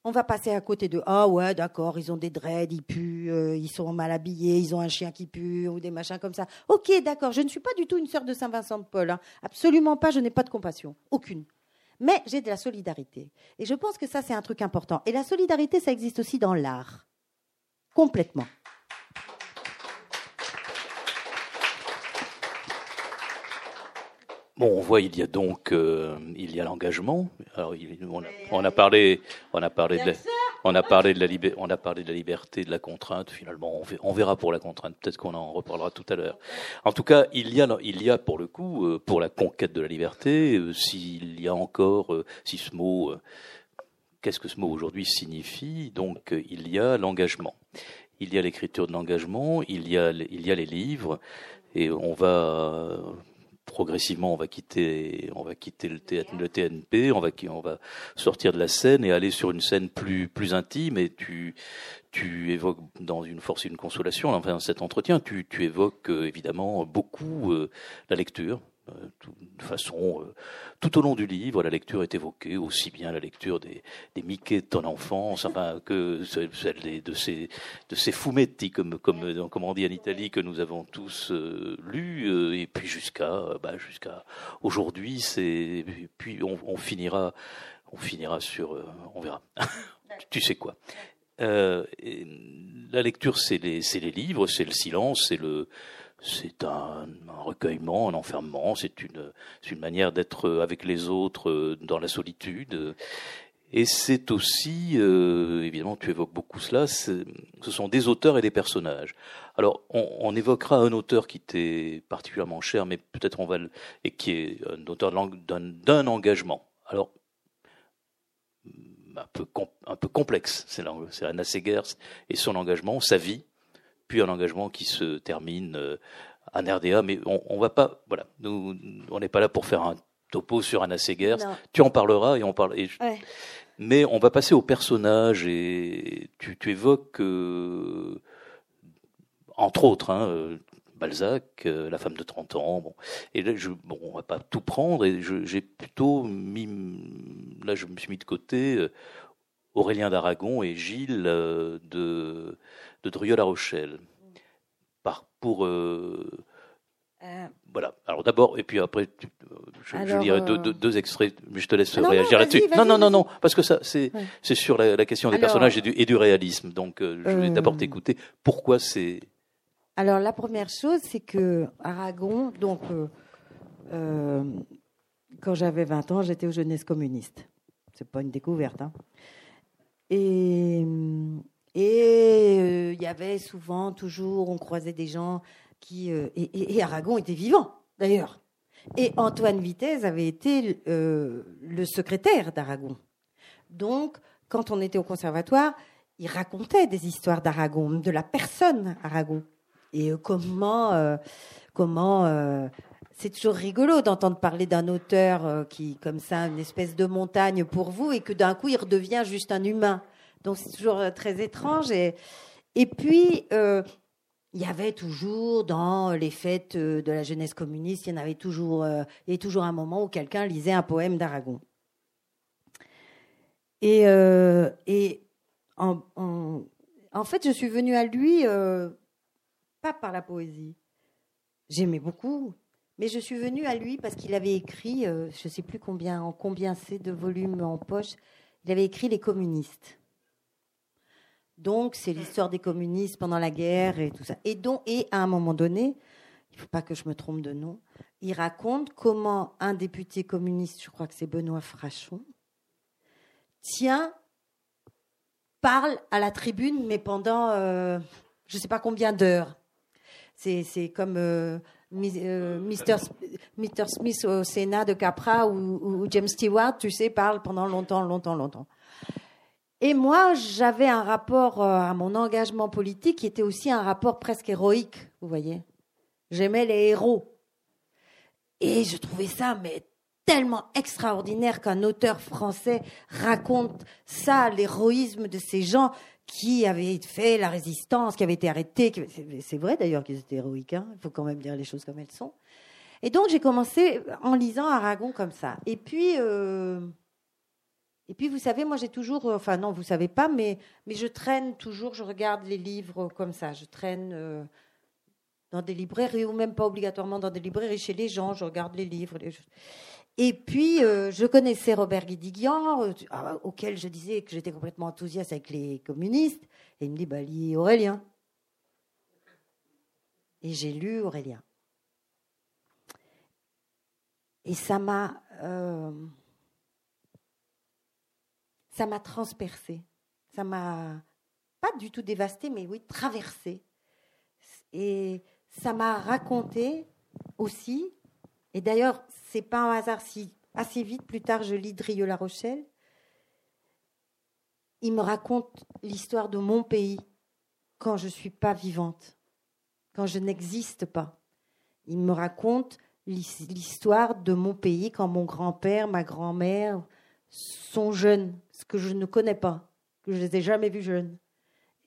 on va passer à côté de ah ouais d'accord ils ont des dreads ils puent euh, ils sont mal habillés ils ont un chien qui pue ou des machins comme ça. Ok d'accord je ne suis pas du tout une sœur de Saint Vincent de Paul hein. absolument pas je n'ai pas de compassion aucune. Mais j'ai de la solidarité. Et je pense que ça c'est un truc important. Et la solidarité ça existe aussi dans l'art. Complètement Bon, on voit, il y a donc, euh, il y a l'engagement. Alors, on, a, parlé, on a parlé de, la, on a parlé de la on a parlé de la liberté, de la contrainte. Finalement, on, verra pour la contrainte. Peut-être qu'on en reparlera tout à l'heure. En tout cas, il y a, il y a pour le coup, euh, pour la conquête de la liberté, euh, s'il y a encore, si ce mot, qu'est-ce que ce mot aujourd'hui signifie Donc, il y a l'engagement. Il y a l'écriture de l'engagement. Il y a, il y a les livres. Et on va progressivement, on va quitter, on va quitter le, TNP, on va, on va sortir de la scène et aller sur une scène plus, plus intime. Et tu, tu évoques dans une force et une consolation, enfin cet entretien, tu, tu évoques euh, évidemment beaucoup euh, la lecture, euh, de façon, euh, tout au long du livre, la lecture est évoquée, aussi bien la lecture des, des Mickey de ton enfance, enfin, que celle de ces, de ces fumetti, comme, comme, comme on dit en Italie, que nous avons tous euh, lus, et puis jusqu'à bah, jusqu'à aujourd'hui, c'est, puis on, on, finira, on finira sur, on verra, tu sais quoi. la lecture, c'est les, les livres, c'est le silence, c'est le c'est un, recueillement, un enfermement, c'est une, une manière d'être avec les autres euh, dans la solitude. Et c'est aussi, euh, évidemment, tu évoques beaucoup cela, ce sont des auteurs et des personnages. Alors, on, évoquera un auteur qui t'est particulièrement cher, mais peut-être on va le, et qui est un auteur d'un engagement. Alors, un peu, un peu complexe, c'est Anna Segers et son engagement, sa vie, puis un engagement qui se termine euh, en RDA. Mais on, on va pas, voilà, nous, on n'est pas là pour faire un topo sur Anna Segers. Tu en parleras et on parle. Mais on va passer au personnage et tu, tu évoques, euh, entre autres, hein, euh, Balzac, la femme de 30 ans. Bon. Et là, je, bon, on va pas tout prendre et j'ai plutôt mis, là, je me suis mis de côté Aurélien d'Aragon et Gilles de, de Drieux-La Rochelle. Par, pour euh, voilà. Alors d'abord, et puis après, je, je lirai deux, euh, deux, extraits, mais je te laisse ah réagir là-dessus. Non, non, non, non, parce que ça, c'est c'est sur la, question des personnages et du, et du réalisme. Donc, euh, je vais d'abord t'écouter. Pourquoi c'est Alors, la première chose, c'est que Aragon, donc, quand j'avais 20 ans, j'étais aux jeunesses communistes. C'est pas une découverte. Hein. Et et il y avait souvent, toujours, on croisait des gens euh, et, Aragon était vivant, d'ailleurs. Et Antoine Vitesse avait été euh, le secrétaire d'Aragon. Donc, quand on était au conservatoire, il racontait des histoires d'Aragon, de la personne Aragon. Et euh, comment, comment c'est toujours rigolo d'entendre parler d'un auteur qui, comme ça, une espèce de montagne pour vous, et que d'un coup, il redevient juste un humain. Donc, c'est toujours très étrange. Et, puis, il y avait toujours dans les fêtes euh, de la jeunesse communiste, il y en avait toujours, euh, toujours un moment où quelqu'un lisait un poème d'Aragon. Et, euh, en, fait, je suis venue à lui pas par la poésie. J'aimais beaucoup, mais je suis venue à lui parce qu'il avait écrit, je ne sais plus combien, en combien c'est de volumes en poche, il avait écrit Les communistes. Donc, c'est l'histoire des communistes pendant la guerre et tout ça. Et, donc, et à un moment donné, il ne faut pas que je me trompe de nom, il raconte comment un député communiste, je crois que c'est Benoît Frachon, tient, parle à la tribune, mais pendant euh, je ne sais pas combien d'heures. C'est comme euh, euh, Mr. Smith au Sénat de Capra ou, ou James Stewart, tu sais, parle pendant longtemps, longtemps, longtemps. Et moi, j'avais un rapport euh, à mon engagement politique qui était aussi un rapport presque héroïque, vous voyez. J'aimais les héros. Et je trouvais ça mais tellement extraordinaire qu'un auteur français raconte ça, l'héroïsme de ces gens qui avaient fait la résistance, qui avaient été arrêtés. C'est vrai d'ailleurs qu'ils étaient héroïques, hein. il faut quand même dire les choses comme elles sont. Et donc j'ai commencé en lisant Aragon comme ça. Et puis... Euh, et puis, vous savez, moi, j'ai toujours, euh, enfin non, vous savez pas, mais, mais je traîne toujours, je regarde les livres comme ça. Je traîne euh, dans des librairies, ou même pas obligatoirement dans des librairies, chez les gens, je regarde les livres. Et puis, euh, je connaissais Robert Guédiguian, auquel je disais que j'étais complètement enthousiaste avec les communistes. Et il me dit, bah, lis Aurélien. Et j'ai lu Aurélien. Et ça m'a ça m'a transpercé. Ça m'a pas du tout dévasté, mais oui, traversé. Et ça m'a raconté aussi, et d'ailleurs, c'est pas un hasard si assez vite, plus tard, je lis Drieux-La Rochelle. Il me raconte l'histoire de mon pays quand je suis pas vivante, quand je n'existe pas. Il me raconte l'histoire de mon pays quand mon grand-père, ma grand-mère sont jeunes, ce que je ne connais pas, que je ne les ai jamais vus jeunes.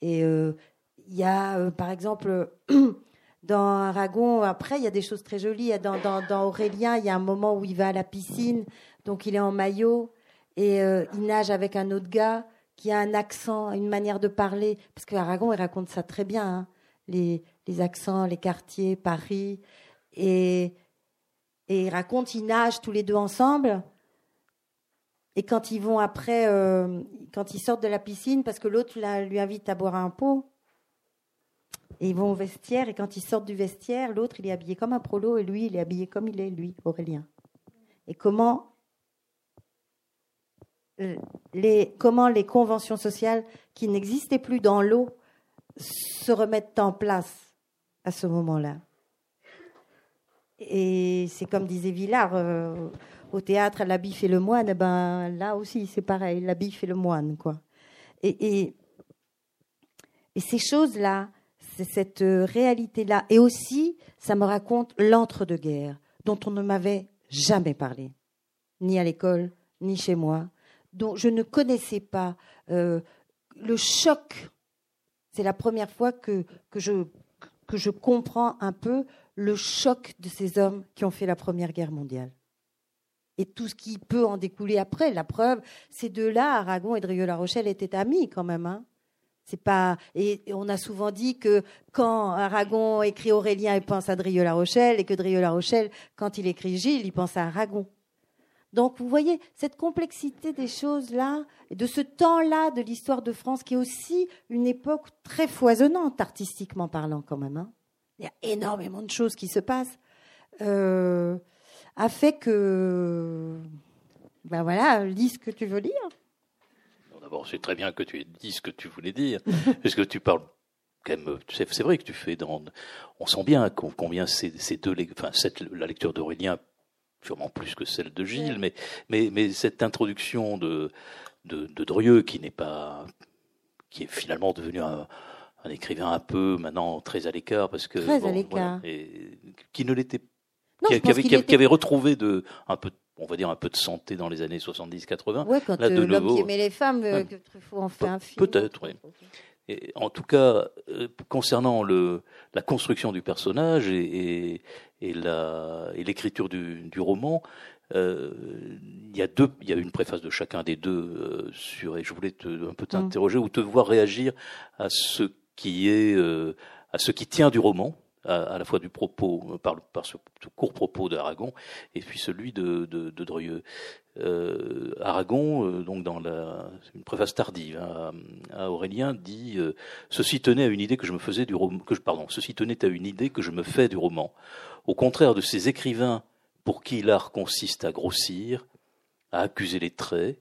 Et euh, il y a, euh, par exemple, dans Aragon, après, il y a des choses très jolies. Dans, dans, Aurélien, il y a un moment où il va à la piscine, donc il est en maillot, et euh, il nage avec un autre gars qui a un accent, une manière de parler. Parce qu'Aragon, il raconte ça très bien, hein. les, les, accents, les quartiers, Paris. Et, et il raconte, ils nagent tous les deux ensemble. Et quand ils vont après, euh, quand ils sortent de la piscine, parce que l'autre lui invite à boire un pot, et ils vont au vestiaire, et quand ils sortent du vestiaire, l'autre il est habillé comme un prolo, et lui il est habillé comme il est, lui, Aurélien. Et comment les, comment les conventions sociales qui n'existaient plus dans l'eau se remettent en place à ce moment-là? Et c'est comme disait Villard, euh, au théâtre, la bif et le moine, ben, là aussi, c'est pareil, la bif et le moine, quoi. Et, et, ces choses-là, cette réalité-là. Et aussi, ça me raconte l'entre-deux-guerres, dont on ne m'avait jamais parlé, ni à l'école, ni chez moi, dont je ne connaissais pas euh, le choc. C'est la première fois que, je, que je comprends un peu le choc de ces hommes qui ont fait la Première Guerre mondiale et tout ce qui peut en découler après. La preuve, ces deux-là, Aragon et Drieux-La Rochelle, étaient amis quand même. Hein. C'est pas et on a souvent dit que quand Aragon écrit Aurélien, il pense à Drieux-La Rochelle et que Drieux-La Rochelle, quand il écrit Gilles, il pense à Aragon. Donc vous voyez cette complexité des choses là, de ce temps-là de l'histoire de France qui est aussi une époque très foisonnante artistiquement parlant quand même. Hein. Il y a énormément de choses qui se passent. Euh, a fait que ben voilà, lis ce que tu veux lire. D'abord, c'est très bien que tu aies dit ce que tu voulais dire, parce que tu parles quand même. C'est vrai que tu fais dans. On sent bien combien ces, ces deux, enfin, cette, la lecture d'Aurélien sûrement plus que celle de Gilles, mais, mais, mais cette introduction de, de, de Drieux, qui n'est pas, qui est finalement devenu un, un, écrivain un peu maintenant très à l'écart, parce que très à l'écart, et, qui ne l'était, qui, qui, avait, qui, qui, avait retrouvé de un peu, on va dire un peu de santé dans les années 70-80. Ouais, quand euh, l'homme qui aimait les femmes, euh, que Truffaut en fait un film. Peut-être, oui en tout cas, euh, concernant le, la construction du personnage et, et, l'écriture du, du, roman, euh, il y a deux, il y a une préface de chacun des deux euh, sur, et je voulais te, un peu t'interroger ou te voir réagir à ce qui est, à ce qui tient du roman, à, la fois du propos, par, par ce, court propos d'Aragon, et puis celui de, de, de. Euh, Aragon, euh, donc dans la, une préface tardive hein, à, Aurélien, dit euh, ceci tenait à une idée que je me faisais du que je, pardon, ceci tenait à une idée que je me fais du roman. Au contraire de ces écrivains pour qui l'art consiste à grossir, à accuser les traits,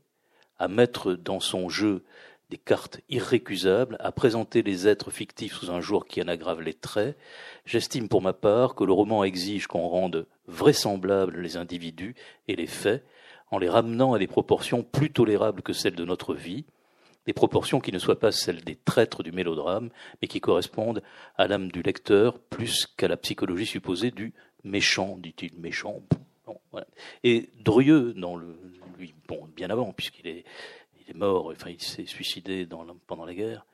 à mettre dans son jeu des cartes irrécusables, à présenter les êtres fictifs sous un jour qui en aggrave les traits, j'estime pour ma part que le roman exige qu'on rende vraisemblables les individus et les faits, en les ramenant à des proportions plus tolérables que celles de notre vie, des proportions qui ne soient pas celles des traîtres du mélodrame, mais qui correspondent à l'âme du lecteur plus qu'à la psychologie supposée du méchant, dit-il, méchant. Et Drieux, dans le, lui, bon, bien avant, puisqu'il est, est mort, enfin, il s'est suicidé dans, pendant la guerre.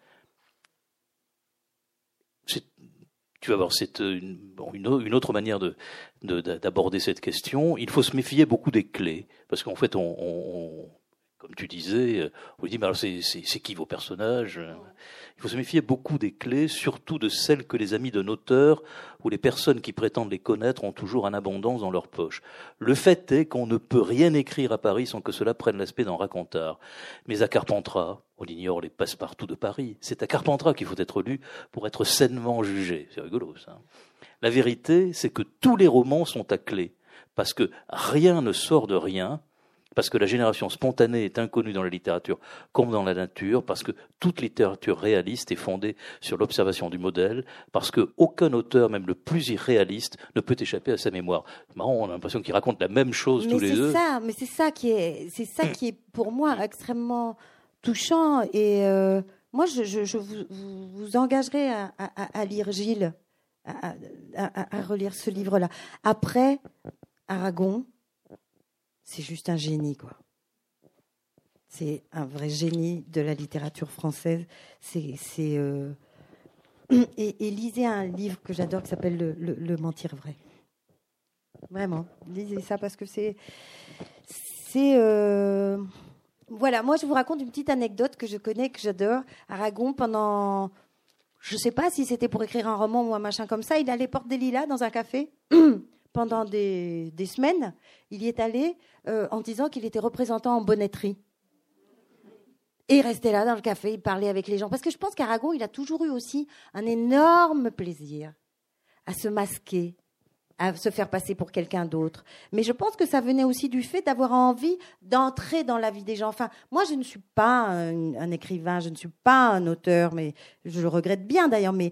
tu vas voir, c'est une, une, autre manière de, d'aborder cette question. Il faut se méfier beaucoup des clés, parce qu'en fait, on, comme tu disais, on dit, mais alors c'est, qui vos personnages Il faut se méfier beaucoup des clés, surtout de celles que les amis d'un auteur ou les personnes qui prétendent les connaître ont toujours en abondance dans leur poche. Le fait est qu'on ne peut rien écrire à Paris sans que cela prenne l'aspect d'un racontard. Mais à Carpentras, on ignore les passe-partout de Paris. C'est à Carpentras qu'il faut être lu pour être sainement jugé. C'est rigolo, ça. La vérité, c'est que tous les romans sont à clé. Parce que rien ne sort de rien, parce que la génération spontanée est inconnue dans la littérature comme dans la nature, parce que toute littérature réaliste est fondée sur l'observation du modèle, parce qu'aucun auteur, même le plus irréaliste, ne peut échapper à sa mémoire. Marrant, on a l'impression qu'ils racontent la même chose tous les deux. Ça, mais c'est ça qui est, c'est ça qui est pour moi extrêmement touchant. Et euh, moi, je, vous, vous, engagerai à, lire Gilles, à, relire ce livre-là. Après, Aragon, c'est juste un génie, quoi. C'est un vrai génie de la littérature française. C'est, euh, et, lisez un livre que j'adore qui s'appelle le, Mentir vrai. Vraiment, lisez ça parce que c'est, c'est. Euh, voilà, moi je vous raconte une petite anecdote que je connais, que j'adore. Aragon, pendant, je ne sais pas si c'était pour écrire un roman ou un machin comme ça, il allait porte des lilas dans un café pendant des, semaines. Il y est allé euh, en disant qu'il était représentant en bonnetterie. Et il restait là dans le café, il parlait avec les gens. Parce que je pense qu'Aragon, il a toujours eu aussi un énorme plaisir à se masquer, à se faire passer pour quelqu'un d'autre. Mais je pense que ça venait aussi du fait d'avoir envie d'entrer dans la vie des gens. Enfin, moi, je ne suis pas un, écrivain, je ne suis pas un auteur, mais je le regrette bien d'ailleurs. Mais,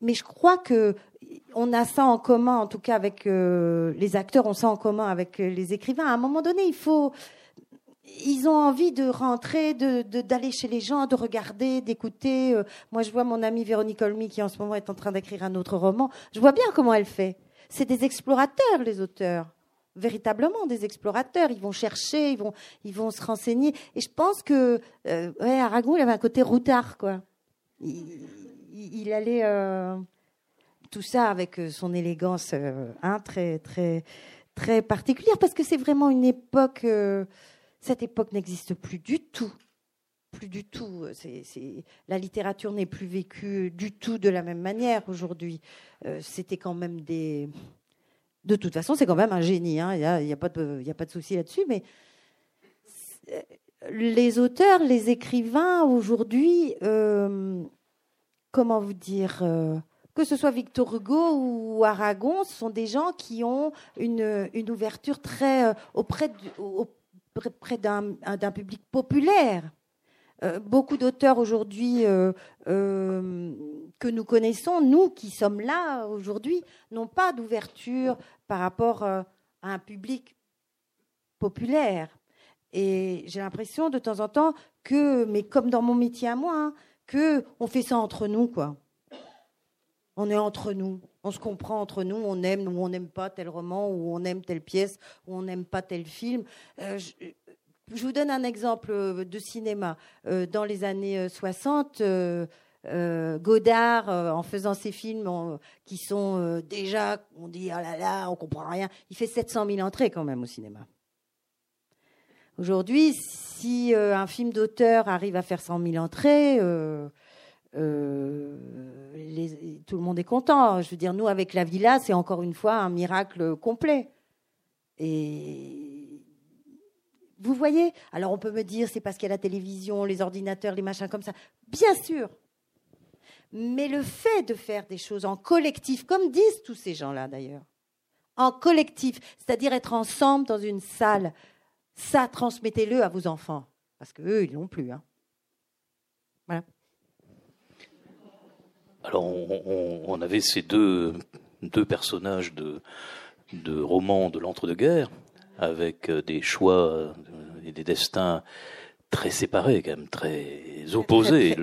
mais, je crois que on a ça en commun, en tout cas avec euh, les acteurs, on ça en commun avec euh, les écrivains. À un moment donné, il faut ils ont envie de rentrer, d'aller de, d'aller chez les gens, de regarder, d'écouter. Euh, moi, je vois mon amie Véronique Olmy qui en ce moment est en train d'écrire un autre roman. Je vois bien comment elle fait c'est des explorateurs, les auteurs. Véritablement des explorateurs. Ils vont chercher, ils vont, se renseigner. Et je pense que euh, Aragon, il avait un côté routard, quoi. Il, allait euh, tout ça avec euh, son élégance, hein, très, très, très particulière parce que c'est vraiment une époque. cette époque n'existe plus du tout plus du tout. C'est, la littérature n'est plus vécue du tout de la même manière aujourd'hui. c'était quand même des. De toute façon, c'est quand même un génie. Hein. Il n'y a, pas de, de souci là-dessus. Mais les auteurs, les écrivains aujourd'hui, euh, comment vous dire, euh, que ce soit Victor Hugo ou Aragon, ce sont des gens qui ont une, ouverture très euh, auprès d'un, public populaire. Beaucoup d'auteurs aujourd'hui que nous connaissons, nous qui sommes là aujourd'hui, n'ont pas d'ouverture par rapport à un public populaire. Et j'ai l'impression de temps en temps que, mais comme dans mon métier à moi, hein, que on fait ça entre nous, quoi. On est entre nous, on se comprend entre nous, on aime ou on n'aime pas tel roman, ou on aime telle pièce, ou on n'aime pas tel film. Euh, je, vous donne un exemple euh, de cinéma. Euh, dans les années 60, Godard, en faisant ses films qui sont déjà, on dit ah là là, on comprend rien, il fait 700 000 entrées quand même au cinéma. Aujourd'hui, si euh, un film d'auteur arrive à faire 100 000 entrées, euh, euh, tout le monde est content. Je veux dire, nous, avec La Villa, c'est encore une fois un miracle complet. Et vous voyez Alors, on peut me dire, c'est parce qu'il y a la télévision, les ordinateurs, les machins comme ça. Bien sûr. Mais le fait de faire des choses en collectif, comme disent tous ces gens-là d'ailleurs, en collectif, c'est-à-dire être ensemble dans une salle, ça, transmettez-le à vos enfants, parce qu'eux, ils l'ont plus. Hein. Voilà. Alors, on, avait ces deux, deux personnages de, de romans de l'entre-deux-guerres, avec euh, des choix euh, et des destins très séparés, quand même, très opposés.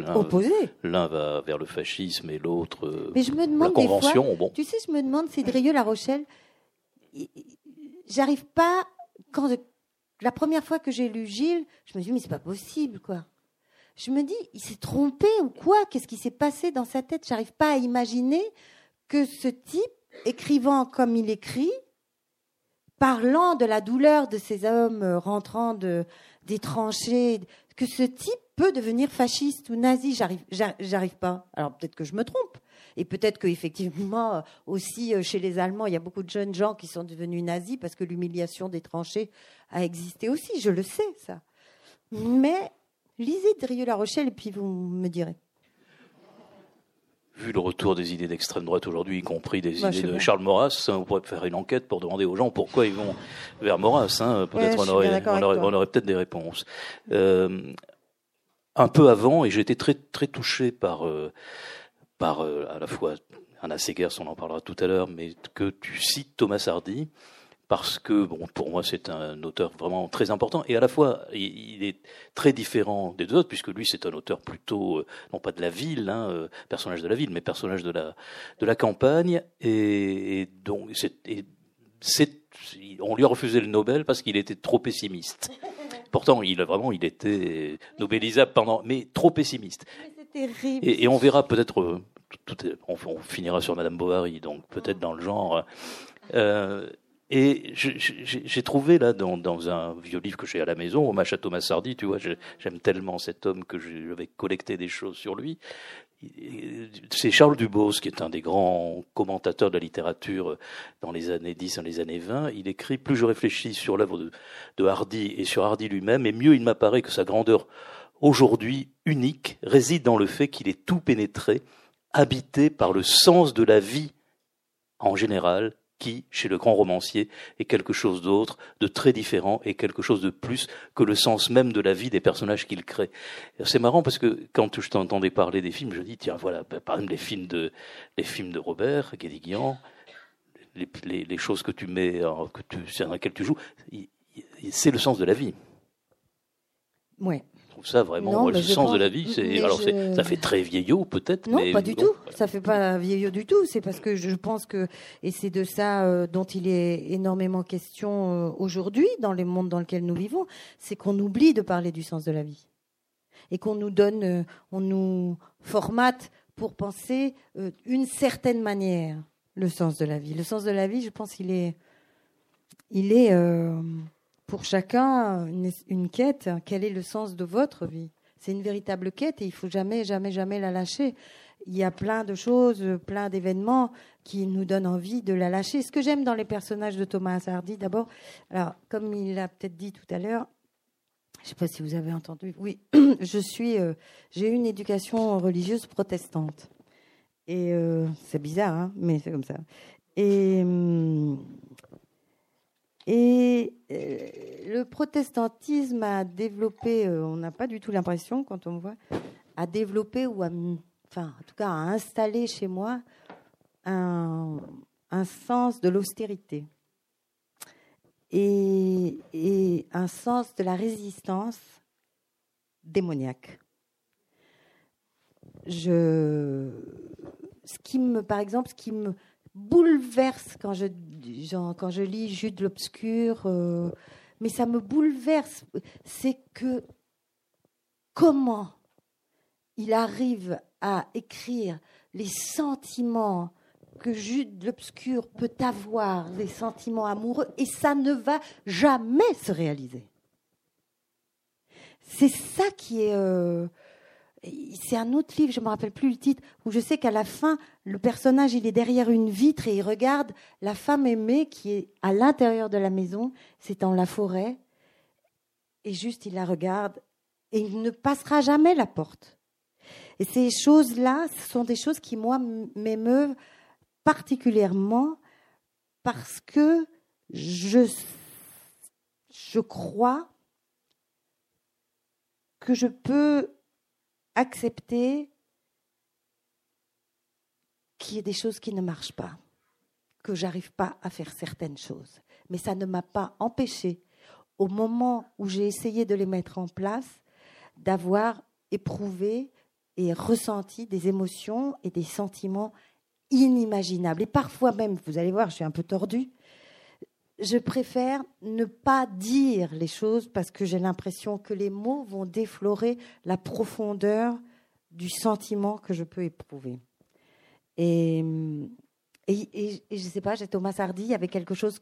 L'un va vers le fascisme et l'autre euh, la convention. bon. Tu sais, je me demande, Cédrieux La Rochelle, j'arrive pas, quand, la première fois que j'ai lu Gilles, je me dis, mais c'est pas possible, quoi. Je me dis, il s'est trompé ou quoi? Qu'est-ce qui s'est passé dans sa tête? J'arrive pas à imaginer que ce type, écrivant comme il écrit, parlant de la douleur de ces hommes rentrant de, des tranchées, que ce type peut devenir fasciste ou nazi. J'arrive, j'arrive pas. Alors peut-être que je me trompe. Et peut-être qu'effectivement, euh, aussi euh, chez les Allemands, il y a beaucoup de jeunes gens qui sont devenus nazis parce que l'humiliation des tranchées a existé aussi. Je le sais, ça. Mais lisez Drieux-La Rochelle et puis vous me direz. Vu le retour des idées d'extrême droite aujourd'hui, y compris des idées de Charles Maurras, on pourrait faire une enquête pour demander aux gens pourquoi ils vont vers Maurras. Hein. Peut-être on, aurait, peut-être des réponses. Euh, un peu avant, et j'ai été très très touché par par euh, à la fois Anna Segers, on en parlera tout à l'heure, mais que tu cites Thomas Hardy parce que bon, pour moi c'est un auteur vraiment très important et à la fois il, est très différent des deux autres puisque lui c'est un auteur plutôt euh, non pas de la ville, hein, euh, personnage de la ville, mais personnage de la de la campagne et, donc c'est on lui a refusé le Nobel parce qu'il était trop pessimiste. Pourtant, il a vraiment, il était nobelisable pendant, mais trop pessimiste. Et, on verra peut-être, on, finira sur Madame Bovary, donc peut-être dans le genre. Euh, et j'ai trouvé là dans, un vieux livre que j'ai à la maison, hommage à Thomas Sardy, tu vois, j'aime tellement cet homme que j'avais collecté des choses sur lui. C'est Charles Dubos, qui est un des grands commentateurs de la littérature dans les années 10, dans les années 20. Il écrit Plus je réfléchis sur l'œuvre de, de Hardy et sur Hardy lui-même, et mieux il m'apparaît que sa grandeur aujourd'hui unique réside dans le fait qu'il est tout pénétré, habité par le sens de la vie en général, qui, chez le grand romancier, est quelque chose d'autre, de très différent et quelque chose de plus que le sens même de la vie des personnages qu'il crée. C'est marrant parce que quand je t'entendais parler des films, je dis tiens voilà, ben, par exemple les films de les films de Robert Guédiguian, les, les, choses que tu mets, que tu, dans lesquelles tu joues, c'est le sens de la vie. Ouais trouve ça vraiment le sens de la vie. C'est alors ça fait très vieillot peut-être. Non, pas du tout. Ça fait pas vieillot du tout. C'est parce que je pense que et c'est de ça euh, dont il est énormément question euh, aujourd'hui dans le monde dans lequel nous vivons, c'est qu'on oublie de parler du sens de la vie et qu'on nous donne, euh, on nous formate pour penser une certaine manière le sens de la vie. Le sens de la vie, je pense qu'il est il est pour chacun une, quête. Quel est le sens de votre vie? C'est une véritable quête et il faut jamais, jamais, jamais la lâcher. Il y a plein de choses, plein d'événements qui nous donnent envie de la lâcher. Ce que j'aime dans les personnages de Thomas Hardy, d'abord, alors comme il l'a peut-être dit tout à l'heure, je ne sais pas si vous avez entendu. Oui, je suis. Euh, j'ai une éducation religieuse protestante. Et euh, c'est bizarre, hein, mais c'est comme ça. Et, hum, et euh, le protestantisme a développé, on n'a pas du tout l'impression quand on me voit, a développé ou enfin, en tout cas, a installé chez moi un, sens de l'austérité et, un sens de la résistance démoniaque. Ce qui me, par exemple, ce qui me bouleverse quand je, quand je lis Jude l'Obscur, euh, mais ça me bouleverse, c'est que comment il arrive à écrire les sentiments que Jude l'Obscur peut avoir des sentiments amoureux et ça ne va jamais se réaliser. C'est ça qui est. Euh, c'est un autre livre, je ne me rappelle plus le titre, où je sais qu'à la fin, le personnage, il est derrière une vitre et il regarde la femme aimée qui est à l'intérieur de la maison, c'est dans la forêt, et juste il la regarde et il ne passera jamais la porte. Et ces choses-là, ce sont des choses qui, moi, m'émeuvent particulièrement parce que je, je crois que je peux accepter qu'il y ait des choses qui ne marchent pas, que j'arrive pas à faire certaines choses. Mais ça ne m'a pas empêché, au moment où j'ai essayé de les mettre en place, d'avoir éprouvé et ressenti des émotions et des sentiments inimaginable. Et parfois même, vous allez voir, je suis un peu tordue, je préfère ne pas dire les choses parce que j'ai l'impression que les mots vont déflorer la profondeur du sentiment que je peux éprouver. Et, je ne sais pas, j'ai Thomas Hardy, avait quelque chose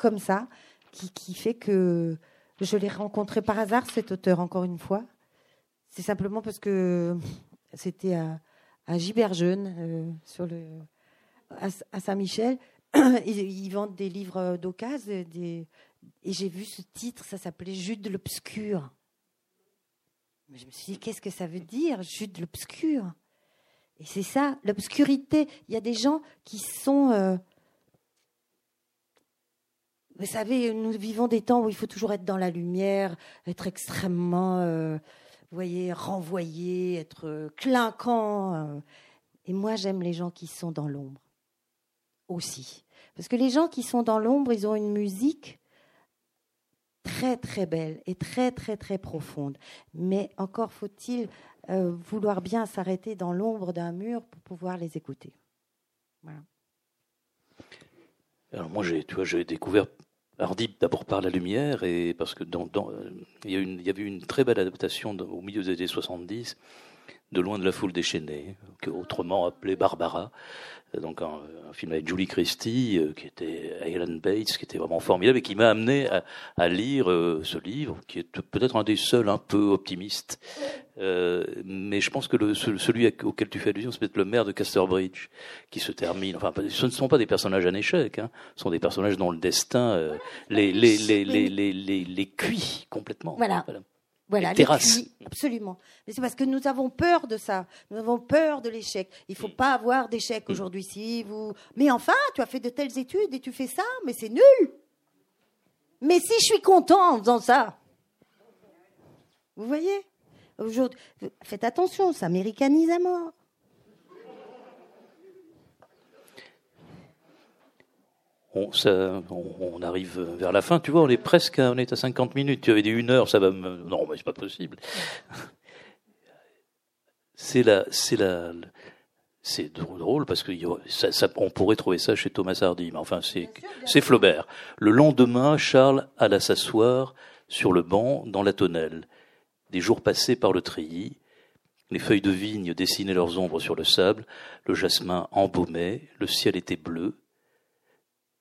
comme ça qui, qui fait que je l'ai rencontré par hasard, cet auteur, encore une fois. C'est simplement parce que c'était à, à Giberjeune, euh, sur le, à, Saint-Michel. Ils, vendent des livres d'occasion. et j'ai vu ce titre, ça s'appelait Jude de l'Obscur. Je me suis dit, qu'est-ce que ça veut dire, Jude de l'Obscur? Et c'est ça, l'obscurité. Il y a des gens qui sont. Euh, vous savez, nous vivons des temps où il faut toujours être dans la lumière, être extrêmement. Euh, vous voyez, renvoyer, être euh, clinquant. Euh. Et moi, j'aime les gens qui sont dans l'ombre aussi. Parce que les gens qui sont dans l'ombre, ils ont une musique très très belle et très très très profonde. Mais encore faut-il euh, vouloir bien s'arrêter dans l'ombre d'un mur pour pouvoir les écouter. Alors moi, j'ai, découvert Hardy d'abord par la lumière et parce que dans, il, y a une, y avait une très belle adaptation au milieu des années 70 de Loin de la foule déchaînée, autrement appelé Barbara, donc un, film avec Julie Christie, euh, qui était Alan Bates, qui était vraiment formidable et qui m'a amené à, lire euh, ce livre, qui est peut-être un des seuls un peu optimistes. Euh, mais je pense que le, celui auquel tu fais allusion, c'est peut-être le maire de Casterbridge, qui se termine. Enfin, ce ne sont pas des personnages en échec, hein, ce sont des personnages dont le destin les, les, les, les, les, les, les, cuit complètement. voilà. Voilà, les absolument. Mais c'est parce que nous avons peur de ça. Nous avons peur de l'échec. Il ne faut pas avoir d'échec mm. aujourd'hui. Si vous, mais enfin, tu as fait de telles études et tu fais ça, mais c'est nul. Mais si je suis content en faisant ça, vous voyez, aujourd'hui, faites attention, ça américanise à mort. On, arrive vers la fin. Tu vois, on est presque, à, on est à 50 minutes. Tu avais dit une heure, ça va me. Non, mais c'est pas possible. C'est la, c'est la, c'est drôle parce que ça, on pourrait trouver ça chez Thomas Hardy, mais enfin c'est, c'est Flaubert. Le lendemain, Charles alla s'asseoir sur le banc dans la tonnelle. Des jours passés par le treillis, les feuilles de vigne dessinaient leurs ombres sur le sable, le jasmin embaumait, le ciel était bleu,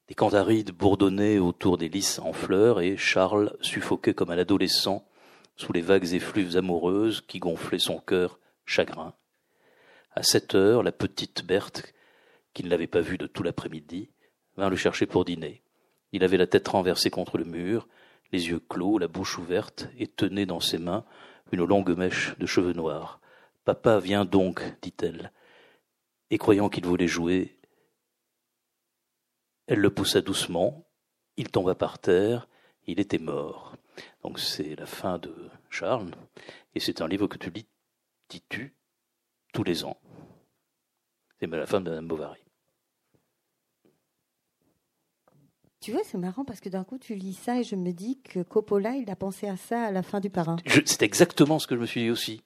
Des cantharides bourdonnaient autour des lys en fleurs et Charles suffoquait comme un adolescent sous les vagues effluves amoureuses qui gonflaient son cœur chagrin. À sept heures, la petite Berthe, qui ne l'avait pas vue de tout l'après-midi, vint le chercher pour dîner. Il avait la tête renversée contre le mur, les yeux clos, la bouche ouverte, et tenait dans ses mains une longue mèche de cheveux noirs. Papa, viens donc, dit-elle. Et croyant qu'il voulait jouer, elle le poussa doucement, il tomba par terre, il était mort. Donc c'est la fin de Charles, et c'est un livre que tu lis, dis-tu, tous les ans. C'est la fin de Madame Bovary. Tu vois, c'est marrant parce que d'un coup, tu lis ça et je me dis que Coppola, il a pensé à ça à la fin du parrain. C'est exactement ce que je me suis dit aussi.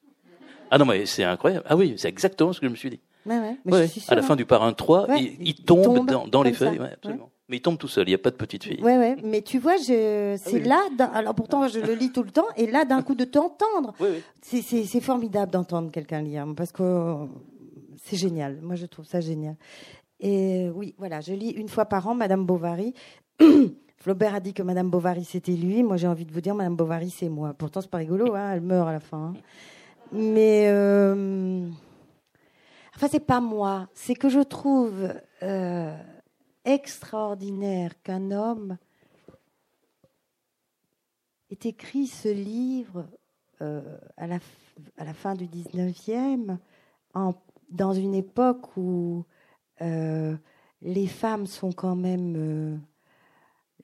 Ah non, mais c'est incroyable. Ah oui, c'est exactement ce que je me suis dit. Ouais, ouais, à la fin du parrain 3, il, tombe, dans, les feuilles. absolument. Mais il tombe tout seul, il n'y a pas de petite fille. Ouais, ouais. Mais tu vois, je... Ah c'est là. Alors pourtant, je le lis tout le temps, et là, d'un coup, de t'entendre, c'est formidable d'entendre quelqu'un lire, parce que c'est génial. Moi, je trouve ça génial. Et oui, voilà, je lis une fois par an Madame Bovary. Flaubert a dit que Madame Bovary c'était lui. Moi, j'ai envie de vous dire Madame Bovary c'est moi. Pourtant, c'est pas rigolo, hein, elle meurt à la fin. Hein. Mais euh... enfin, c'est pas moi. C'est que je trouve euh, extraordinaire qu'un homme ait écrit ce livre euh, à, la, fin du 19e, en, dans une époque où euh, les femmes sont quand même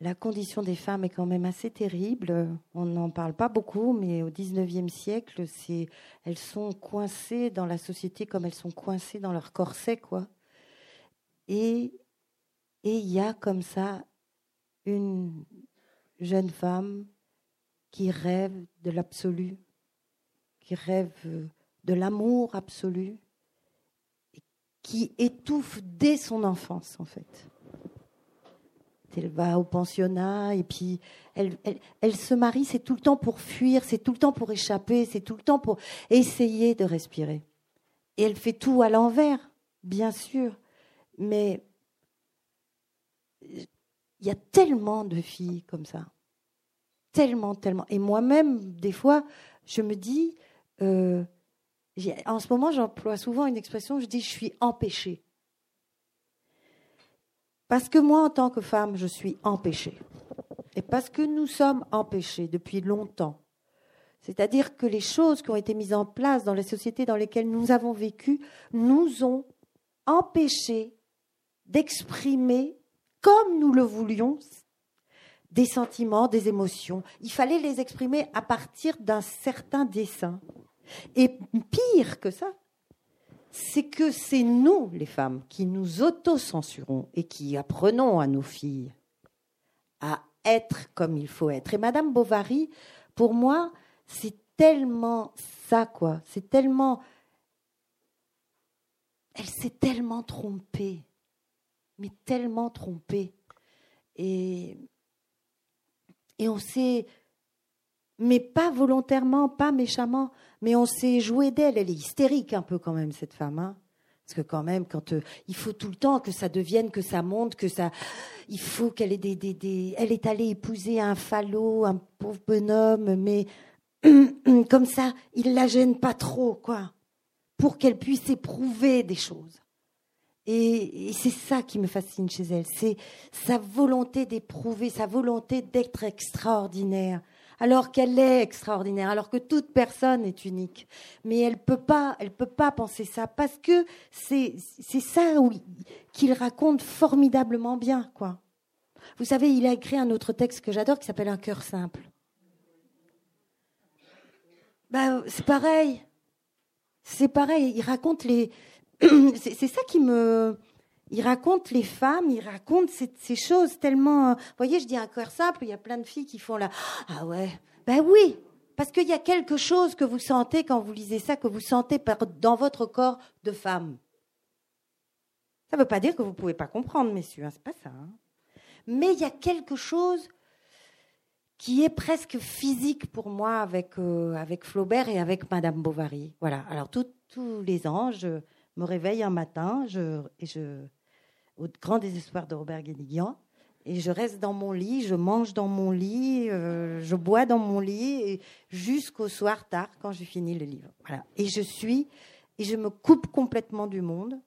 la condition des femmes est quand même assez terrible. On n'en parle pas beaucoup, mais au XIXe siècle, c'est, elles sont coincées dans la société comme elles sont coincées dans leur corset, quoi. Et il y a comme ça une jeune femme qui rêve de l'absolu, qui rêve de l'amour absolu, qui étouffe dès son enfance, en fait elle va au pensionnat et puis elle, se marie, c'est tout le temps pour fuir, c'est tout le temps pour échapper, c'est tout le temps pour essayer de respirer. Et elle fait tout à l'envers, bien sûr, mais il y a tellement de filles comme ça, tellement, tellement. Et moi-même, des fois, je me dis, euh, en ce moment, j'emploie souvent une expression, je dis, je suis empêchée. Parce que moi, en tant que femme, je suis empêchée. Et parce que nous sommes empêchés depuis longtemps. C'est-à-dire que les choses qui ont été mises en place dans les sociétés dans lesquelles nous avons vécu nous ont empêchés d'exprimer comme nous le voulions des sentiments, des émotions. Il fallait les exprimer à partir d'un certain dessin. Et pire que ça, c'est que c'est nous, les femmes, qui nous autocensurons et qui apprenons à nos filles à être comme il faut être. Et Madame Bovary, pour moi, c'est tellement ça, quoi. C'est tellement. Elle s'est tellement trompée, mais tellement trompée. Et, et on s'est mais pas volontairement, pas méchamment, mais on s'est joué d'elle. Elle est hystérique un peu quand même, cette femme. Hein parce que quand même, quand euh, il faut tout le temps que ça devienne, que ça monte, que ça, il faut qu'elle ait des, des, des, Elle est allée épouser un falot, un pauvre bonhomme, mais comme ça, il la gêne pas trop, quoi, pour qu'elle puisse éprouver des choses. et c'est ça qui me fascine chez elle, c'est sa volonté d'éprouver, sa volonté d'être extraordinaire alors qu'elle est extraordinaire, alors que toute personne est unique. Mais elle peut pas, elle peut pas penser ça parce que c'est c'est ça qu'il raconte formidablement bien, quoi. Vous savez, il a écrit un autre texte que j'adore qui s'appelle Un cœur simple. Ben, c'est pareil. C'est pareil. Il raconte les. c'est ça qui me il raconte les femmes, il raconte ces, choses tellement. Vous voyez, je dis un cœur simple, il y a plein de filles qui font là. Ah ouais, ben oui, parce qu'il y a quelque chose que vous sentez quand vous lisez ça, que vous sentez dans votre corps de femme. Ça ne veut pas dire que vous ne pouvez pas comprendre, messieurs, hein, c'est pas ça. Hein. Mais il y a quelque chose qui est presque physique pour moi avec, euh, avec Flaubert et avec Madame Bovary. Voilà. Alors tous les ans, je me réveille un matin et je, au grand désespoir de Robert Guédiguian, Et je reste dans mon lit, je mange dans mon lit, euh, je bois dans mon lit jusqu'au soir tard quand je finis le livre. Voilà. Et je suis, et je me coupe complètement du monde.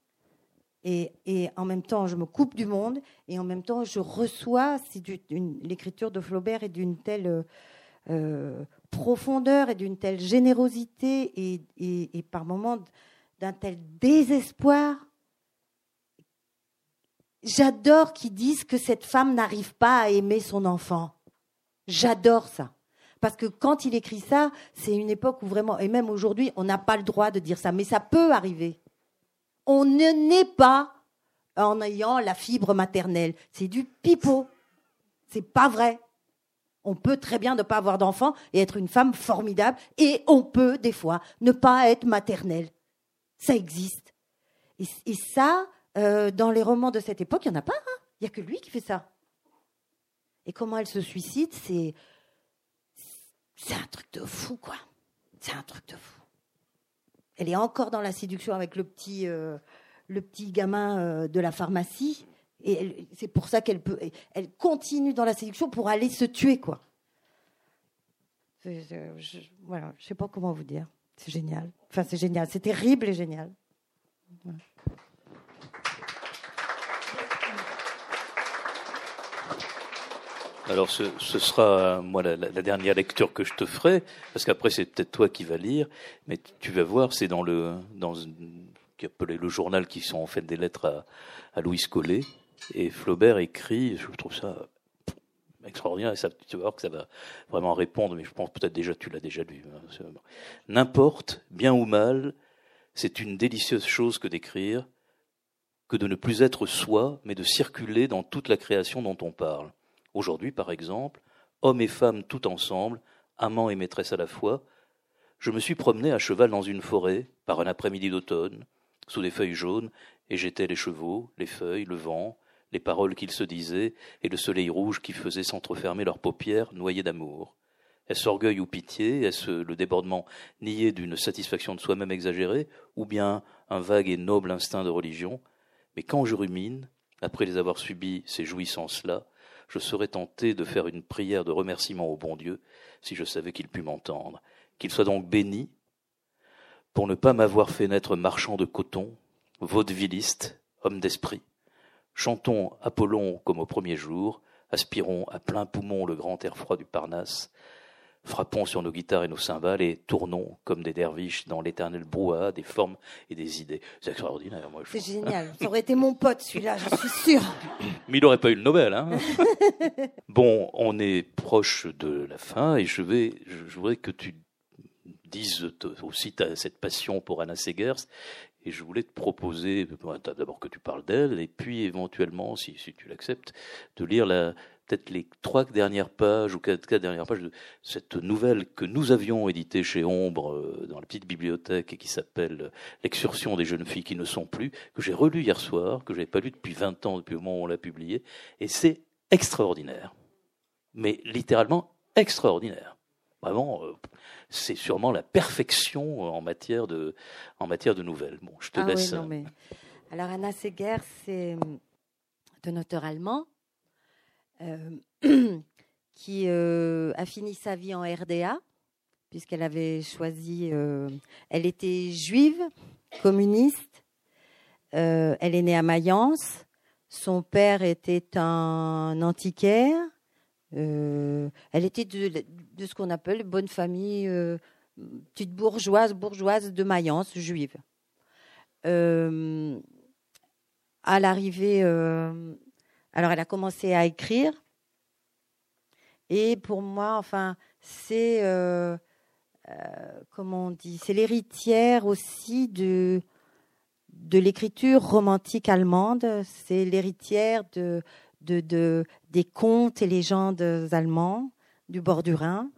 Et, et, en même temps, je me coupe du monde, et en même temps, je reçois. L'écriture de Flaubert est d'une telle euh, profondeur et d'une telle générosité, et, et par moments d'un tel désespoir J'adore qu'ils disent que cette femme n'arrive pas à aimer son enfant. J'adore ça. Parce que quand il écrit ça, c'est une époque où vraiment, et même aujourd'hui, on n'a pas le droit de dire ça, mais ça peut arriver. On ne naît pas en ayant la fibre maternelle. C'est du pipeau. C'est pas vrai. On peut très bien ne pas avoir d'enfant et être une femme formidable, et on peut des fois ne pas être maternelle. Ça existe. Et, et ça, euh, dans les romans de cette époque, il n'y en a pas. Hein. Il n'y a que lui qui fait ça. Et comment elle se suicide, c'est. C'est un truc de fou, quoi. C'est un truc de fou. Elle est encore dans la séduction avec le petit, euh, le petit gamin euh, de la pharmacie. Et c'est pour ça qu'elle peut. Elle continue dans la séduction pour aller se tuer, quoi. Je, voilà, je sais pas comment vous dire. C'est génial. Enfin, c'est génial. C'est terrible et génial. Alors ce, sera moi la, dernière lecture que je te ferai, parce qu'après c'est peut-être toi qui vas lire, mais tu vas voir, c'est dans le dans qui appelé le journal qui sont en fait des lettres à, à Louis Collet, et Flaubert écrit, je trouve ça extraordinaire, et ça, tu vas voir que ça va vraiment répondre, mais je pense peut-être déjà tu l'as déjà lu. Hein, N'importe, bien ou mal, c'est une délicieuse chose que d'écrire, que de ne plus être soi, mais de circuler dans toute la création dont on parle. Aujourd'hui, par exemple, hommes et femmes tout ensemble, amants et maîtresses à la fois, je me suis promené à cheval dans une forêt, par un après-midi d'automne, sous des feuilles jaunes, et j'étais les chevaux, les feuilles, le vent, les paroles qu'ils se disaient, et le soleil rouge qui faisait s'entrefermer leurs paupières noyées d'amour. Est-ce orgueil ou pitié? Est-ce le débordement nié d'une satisfaction de soi-même exagérée? Ou bien un vague et noble instinct de religion? Mais quand je rumine, après les avoir subi ces jouissances-là, je serais tenté de faire une prière de remerciement au bon Dieu si je savais qu'il pût m'entendre. Qu'il soit donc béni pour ne pas m'avoir fait naître marchand de coton, vaudevilliste, homme d'esprit. Chantons Apollon comme au premier jour, aspirons à plein poumon le grand air froid du Parnasse, frappons sur nos guitares et nos cymbales et tournons comme des derviches dans l'éternel brouhaha des formes et des idées. C'est extraordinaire. Moi, C'est génial. Ça aurait été mon pote celui-là, je suis sûr. Mais il n'aurait pas eu le Nobel. Hein bon, on est proche de la fin et je vais, je voudrais que tu dises aussi cette passion pour Anna Segers et je voulais te proposer, d'abord que tu parles d'elle, et puis éventuellement, si, si tu l'acceptes, de lire la, peut-être les trois dernières pages ou quatre, dernières pages de cette nouvelle que nous avions éditée chez Ombre euh, dans la petite bibliothèque et qui s'appelle L'excursion des jeunes filles qui ne sont plus, que j'ai relu hier soir, que je n'avais pas lu depuis 20 ans, depuis le moment où on l'a publié, et c'est extraordinaire. Mais littéralement extraordinaire. Vraiment, euh, c'est sûrement la perfection en matière de, en matière de nouvelles. Bon, je te ah laisse. Oui, non, mais... Alors, Anna Seger, c'est un auteur allemand euh, qui euh, a fini sa vie en RDA, puisqu'elle avait choisi. Euh, elle était juive, communiste. elle est née à Mayence. Son père était un antiquaire. elle était de ce qu'on appelle bonne famille, petite bourgeoise, bourgeoise de Mayence, juive. à l'arrivée alors, elle a commencé à écrire. Et pour moi, enfin, c'est, euh, euh, on dit, c'est l'héritière aussi de, l'écriture romantique allemande. C'est l'héritière de, de, des contes et légendes allemands du bord du Rhin.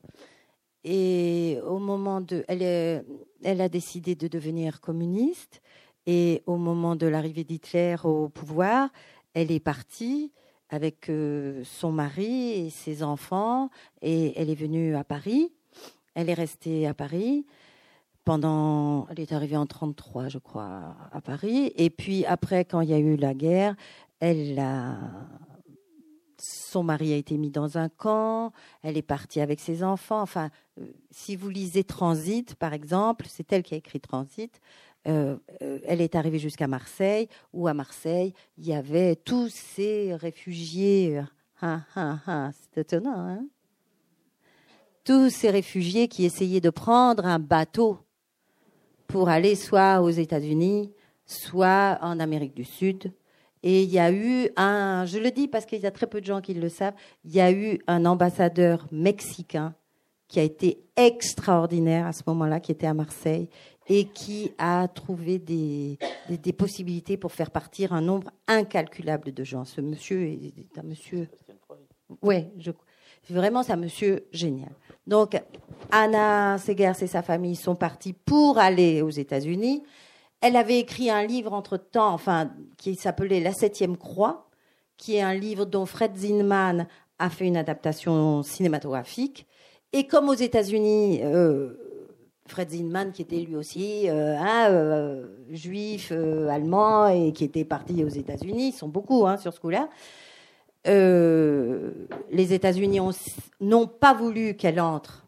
Et au moment de, elle, elle a décidé de devenir communiste. Et au moment de l'arrivée d'Hitler au pouvoir, elle est partie avec euh, son mari et ses enfants et elle est venue à Paris. Elle est restée à Paris pendant. Elle est arrivée en 33, je crois, à Paris. Et puis après, quand il y a eu la guerre, elle a son mari a été mis dans un camp, elle est partie avec ses enfants. Enfin, euh, si vous lisez Transit, par exemple, c'est elle qui a écrit Transit. Euh, elle est arrivée jusqu'à Marseille, où à Marseille, il y avait tous ces réfugiés. Ah, ah, ah, c'est étonnant, hein Tous ces réfugiés qui essayaient de prendre un bateau pour aller soit aux États-Unis, soit en Amérique du Sud. Et il y a eu un, je le dis parce qu'il y a très peu de gens qui le savent, il y a eu un ambassadeur mexicain qui a été extraordinaire à ce moment-là, qui était à Marseille et qui a trouvé des, des, possibilités pour faire partir un nombre incalculable de gens. Ce monsieur est, un monsieur. Oui, vraiment, c'est un monsieur génial. Donc, Anna Segers et sa famille sont partis pour aller aux États-Unis. Elle avait écrit un livre entre-temps, enfin, qui s'appelait La Septième Croix, qui est un livre dont Fred Zinman a fait une adaptation cinématographique. Et comme aux États-Unis, euh, Fred Zinman, qui était lui aussi euh, euh, juif, allemand, et qui était parti aux États-Unis, ils sont beaucoup hein, sur ce coup-là. les États-Unis n'ont pas voulu qu'elle entre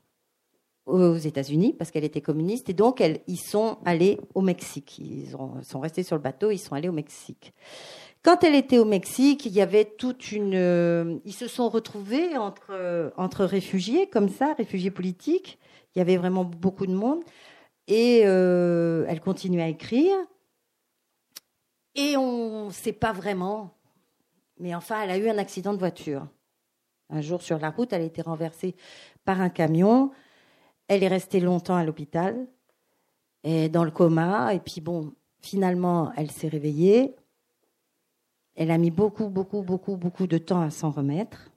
aux États-Unis parce qu'elle était communiste et donc ils sont allés au Mexique. Ils sont restés sur le bateau, ils sont allés au Mexique. Quand elle était au Mexique, il y avait toute une. Euh, ils se sont retrouvés entre réfugiés comme ça, réfugiés politiques. Il y avait vraiment beaucoup de monde et euh, elle continuait à écrire. Et on ne sait pas vraiment, mais enfin, elle a eu un accident de voiture. Un jour sur la route, elle a été renversée par un camion. Elle est restée longtemps à l'hôpital, et dans le coma, et puis bon, finalement, elle s'est réveillée. Elle a mis beaucoup, beaucoup, beaucoup, beaucoup de temps à s'en remettre.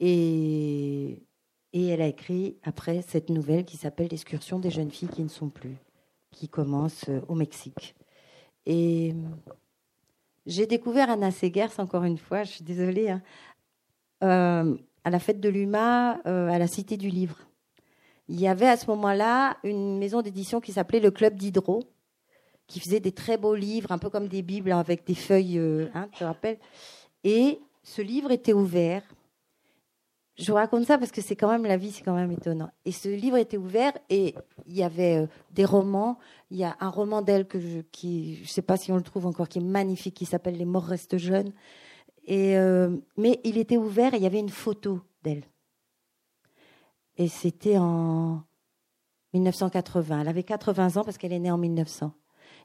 Et, et elle a écrit après cette nouvelle qui s'appelle L'excursion des jeunes filles qui ne sont plus, qui commence euh, au Mexique. Et j'ai découvert Anna Segers, encore une fois, je suis désolée, hein, euh, à la fête de l'UMA, euh, à la Cité du Livre il y avait à ce moment-là une maison d'édition qui s'appelait le Club d'Hydro, qui faisait des très beaux livres, un peu comme des bibles avec des feuilles, euh, hein, tu te rappelles Et ce livre était ouvert. Je vous raconte ça parce que c'est quand même la vie, c'est quand même étonnant. Et ce livre était ouvert et il y avait euh, des romans. Il y a un roman d'elle que je, qui, je sais pas si on le trouve encore, qui est magnifique, qui s'appelle Les morts restent jeunes. Et euh, mais il était ouvert et il y avait une photo d'elle. Et c'était en 1980. Elle avait 80 ans parce qu'elle est née en 1900.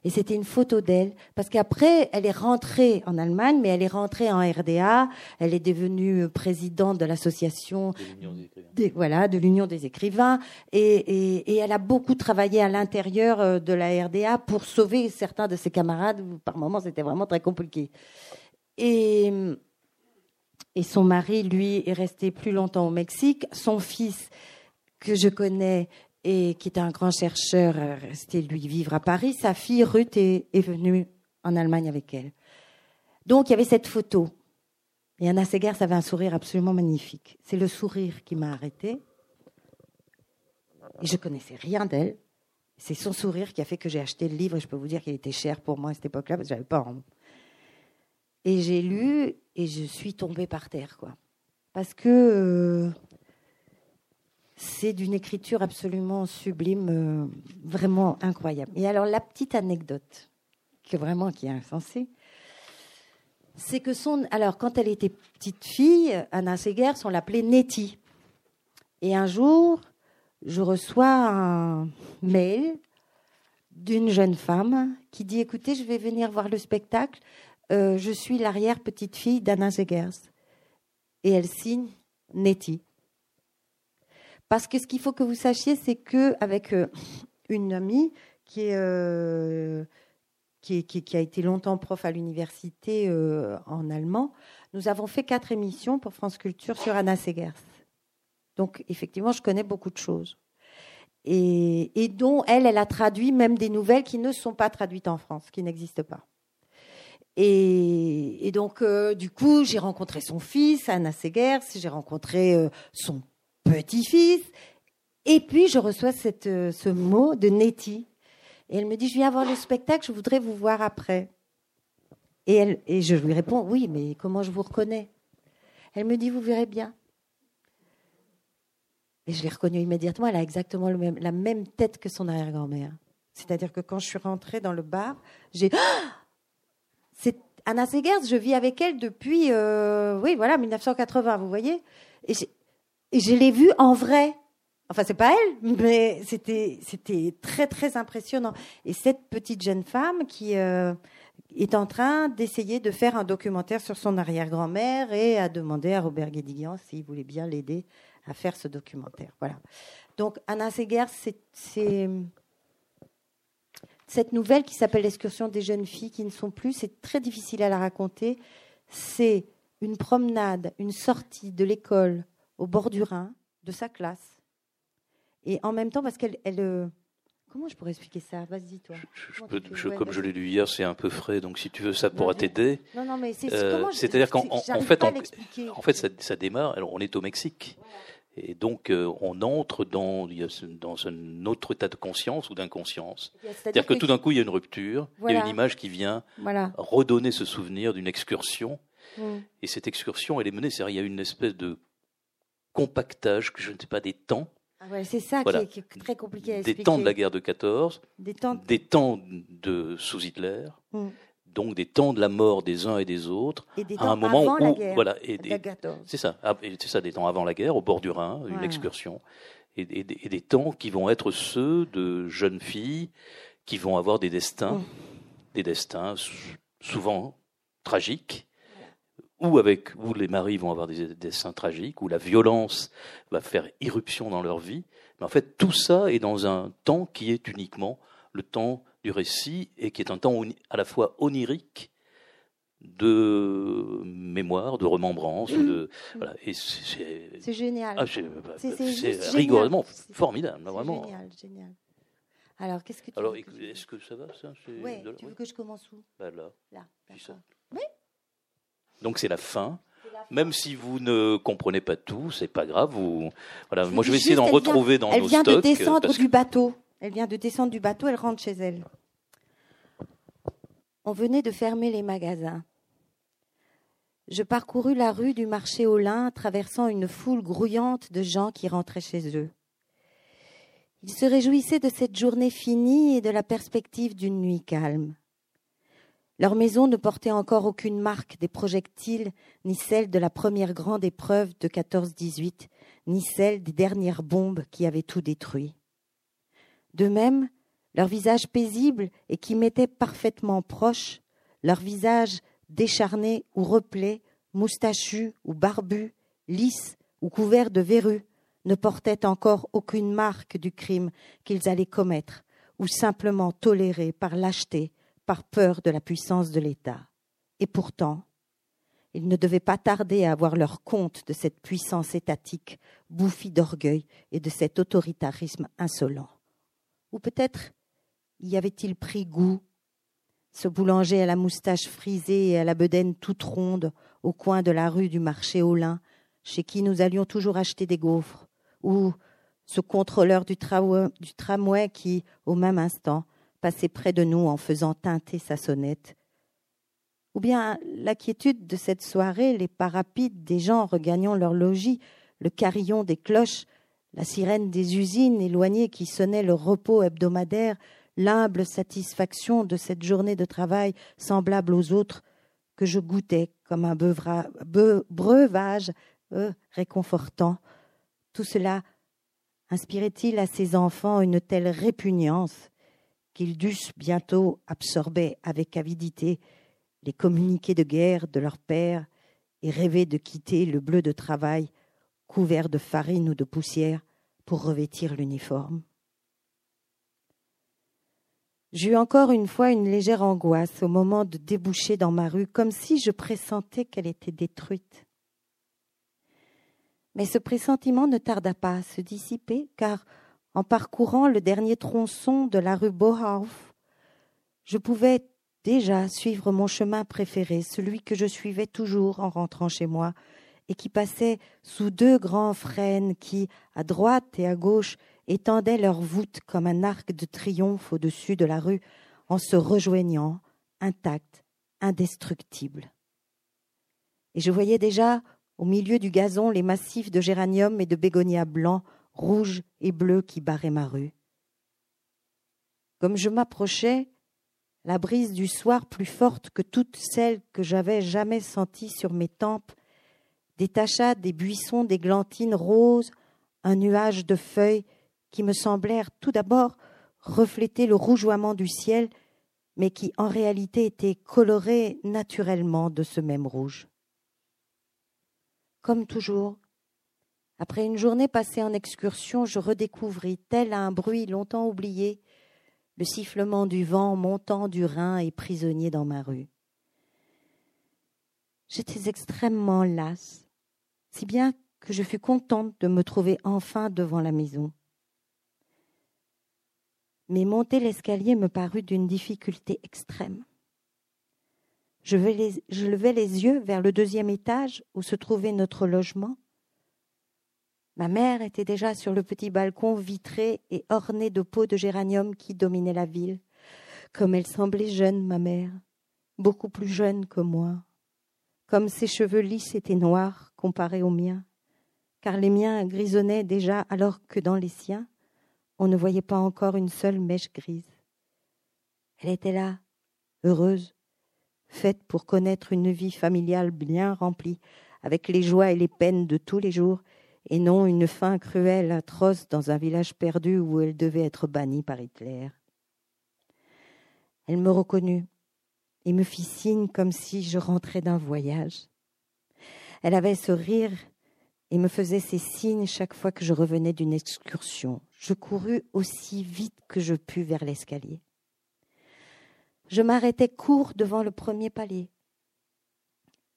Et c'était une photo d'elle, parce qu'après, elle est rentrée en Allemagne, mais elle est rentrée en RDA. Elle est devenue présidente de l'association des, voilà, de l'Union des écrivains. Et, et, et, elle a beaucoup travaillé à l'intérieur euh, de la RDA pour sauver certains de ses camarades. Par moments, c'était vraiment très compliqué. Et et son mari, lui, est resté plus longtemps au Mexique. Son fils, que je connais et qui est un grand chercheur, est resté lui vivre à Paris. Sa fille Ruth est, venue en Allemagne avec elle. Donc il y avait cette photo. Et Anna Seger, ça avait un sourire absolument magnifique. C'est le sourire qui m'a arrêtée. Et je connaissais rien d'elle. C'est son sourire qui a fait que j'ai acheté le livre. Je peux vous dire qu'il était cher pour moi à cette époque-là parce que j'avais pas. Et j'ai lu et je suis tombée par terre, quoi. Parce que euh, c'est d'une écriture absolument sublime, euh, vraiment incroyable. Et alors la petite anecdote, que vraiment qui est insensée, c'est que son, alors quand elle était petite fille, Anna Seger, on l'appelait Nettie. Et un jour, je reçois un mail d'une jeune femme qui dit écoutez, je vais venir voir le spectacle. Euh, je suis l'arrière-petite-fille d'Anna Zegers. Et elle signe Nettie. Parce que ce qu'il faut que vous sachiez, c'est que avec euh, une amie euh, qui, a été longtemps prof à l'université en allemand, nous avons fait quatre émissions pour France Culture sur Anna Segers. Donc, effectivement, je connais beaucoup de choses. et, dont elle, elle a traduit même des nouvelles qui ne sont pas traduites en France, qui n'existent pas. Et, donc, euh, du coup, j'ai rencontré son fils, Anna Segers, j'ai rencontré euh, son petit-fils. Et puis, je reçois cette, euh, ce mot de Nettie. Et elle me dit, je viens voir le spectacle, je voudrais vous voir après. Et, elle, et je lui réponds, oui, mais comment je vous reconnais? Elle me dit, vous verrez bien. Et je l'ai reconnue immédiatement. Elle a exactement la même tête que son arrière-grand-mère. C'est-à-dire que quand je suis rentrée dans le bar, j'ai. c'est Anna Segers, je vis avec elle depuis, euh, oui, voilà, 1980, vous voyez? Et, et je l'ai vue en vrai. Enfin, c'est pas elle, mais c'était c'était très très impressionnant. Et cette petite jeune femme qui euh, est en train d'essayer de faire un documentaire sur son arrière-grand-mère et a demandé à Robert Guédiguian s'il voulait bien l'aider à faire ce documentaire. Voilà. Donc Anna Seger, c'est cette nouvelle qui s'appelle L'excursion des jeunes filles qui ne sont plus. C'est très difficile à la raconter. C'est une promenade, une sortie de l'école au bord du Rhin de sa classe. Et en même temps, parce qu'elle, elle, euh, Comment je pourrais expliquer ça? Vas-y, toi. comme je l'ai lu hier, c'est un peu frais, donc si tu veux, ça pourra t'aider. Non, non, mais c'est. Euh, c'est-à-dire qu'en fait, en fait, ça, démarre. Alors, on est au Mexique. Et donc, euh, on entre dans, dans un autre état de conscience ou d'inconscience. C'est-à-dire que, tout d'un coup, il y a une rupture, il y a une image qui vient redonner ce souvenir d'une excursion. Mm. Et cette excursion, elle est menée, c'est-à-dire il y a une espèce de compactage, que je ne sais pas, des temps ah c'est ça qui, est, très compliqué à expliquer. Des temps de la guerre de 14, des temps, des temps de sous Hitler, hmm. donc des temps de la mort des uns et des autres, et des temps à un moment avant où, la guerre, voilà, c'est ça, ah, c'est ça, des temps avant la guerre, au bord du Rhin, une excursion, et, des temps qui vont être ceux de jeunes filles qui vont avoir des destins, hmm. des destins souvent tragiques, ou avec où les maris vont avoir des dessins tragiques, où la violence va faire irruption dans leur vie. Mais en fait, tout ça est dans un temps qui est uniquement le temps du récit et qui est un temps à la fois onirique de mémoire, de remembrance, de voilà. Et c'est génial. Ah, c'est rigoureusement formidable, vraiment. Génial, génial. Alors, qu'est-ce que tu Alors, est-ce que ça va ça? Oui. Tu veux que je commence où? Bah, Là. Là. Oui. Donc c'est la fin. Même si vous ne comprenez pas tout, c'est pas grave. Vous, voilà. Moi, je vais essayer d'en retrouver dans nos stocks. Elle vient de descendre du bateau. Elle vient de descendre du bateau. Elle rentre chez elle. On venait de fermer les magasins. Je parcourus la rue du marché au lin, traversant une foule grouillante de gens qui rentraient chez eux. Ils se réjouissaient de cette journée finie et de la perspective d'une nuit calme. Leur maison ne portait encore aucune marque des projectiles, ni celle de la première grande épreuve de 14-18, ni celle des dernières bombes qui avaient tout détruit. De même, leur visage paisible et qui m'était parfaitement proche, leur visage décharné ou replé, moustachu ou barbu, lisse ou couvert de verrues, ne portaient encore aucune marque du crime qu'ils allaient commettre, ou simplement tolérer par lâcheté par peur de la puissance de l'État. Et pourtant, ils ne devaient pas tarder à avoir leur compte de cette puissance étatique bouffie d'orgueil et de cet autoritarisme insolent. Ou peut-être y avait-il pris goût, ce boulanger à la moustache frisée et à la bedaine toute ronde au coin de la rue du marché au lin, chez qui nous allions toujours acheter des gaufres, ou ce contrôleur du tramway qui, au même instant, passait près de nous en faisant teinter sa sonnette. Ou bien la quiétude de cette soirée, les pas rapides des gens regagnant leur logis, le carillon des cloches, la sirène des usines éloignées qui sonnaient le repos hebdomadaire, l'humble satisfaction de cette journée de travail semblable aux autres, que je goûtais comme un breuvage euh, réconfortant. Tout cela inspirait-il à ses enfants une telle répugnance qu'ils dussent bientôt absorber avec avidité les communiqués de guerre de leur père et rêver de quitter le bleu de travail couvert de farine ou de poussière pour revêtir l'uniforme. J'eus encore une fois une légère angoisse au moment de déboucher dans ma rue, comme si je pressentais qu'elle était détruite. Mais ce pressentiment ne tarda pas à se dissiper, car en parcourant le dernier tronçon de la rue Bohauf, je pouvais déjà suivre mon chemin préféré, celui que je suivais toujours en rentrant chez moi, et qui passait sous deux grands frênes qui, à droite et à gauche, étendaient leurs voûtes comme un arc de triomphe au-dessus de la rue, en se rejoignant, intacts, indestructibles. Et je voyais déjà, Au milieu du gazon, les massifs de géranium et de bégonias blancs, rouges et bleus qui barraient ma rue. Comme je m'approchais, la brise du soir, plus forte que toutes celles que j'avais jamais senties sur mes tempes, détacha des buissons d'églantines roses un nuage de feuilles qui me semblèrent tout d'abord refléter le rougeoiement du ciel, mais qui en réalité étaient colorés naturellement de ce même rouge. Comme toujours, après une journée passée en excursion, je redécouvris, tel un bruit longtemps oublié, le sifflement du vent montant du Rhin et prisonnier dans ma rue. J'étais extrêmement lasse, si bien que je fus contente de me trouver enfin devant la maison. Mais monter l'escalier me parut d'une difficulté extrême. Je, je levai les yeux vers le deuxième étage où se trouvait notre logement. Ma mère était déjà sur le petit balcon vitré et orné de pots de géranium qui dominaient la ville. Comme elle semblait jeune, ma mère, beaucoup plus jeune que moi. Comme ses cheveux lisses étaient noirs comparés aux miens car les miens grisonnaient déjà alors que dans les siens, on ne voyait pas encore une seule mèche grise. Elle était là, heureuse, faite pour connaître une vie familiale bien remplie, avec les joies et les peines de tous les jours, et non une faim cruelle, atroce dans un village perdu où elle devait être bannie par Hitler. Elle me reconnut et me fit signe comme si je rentrais d'un voyage. Elle avait ce rire et me faisait ces signes chaque fois que je revenais d'une excursion. Je courus aussi vite que je pus vers l'escalier. Je m'arrêtai court devant le premier palier.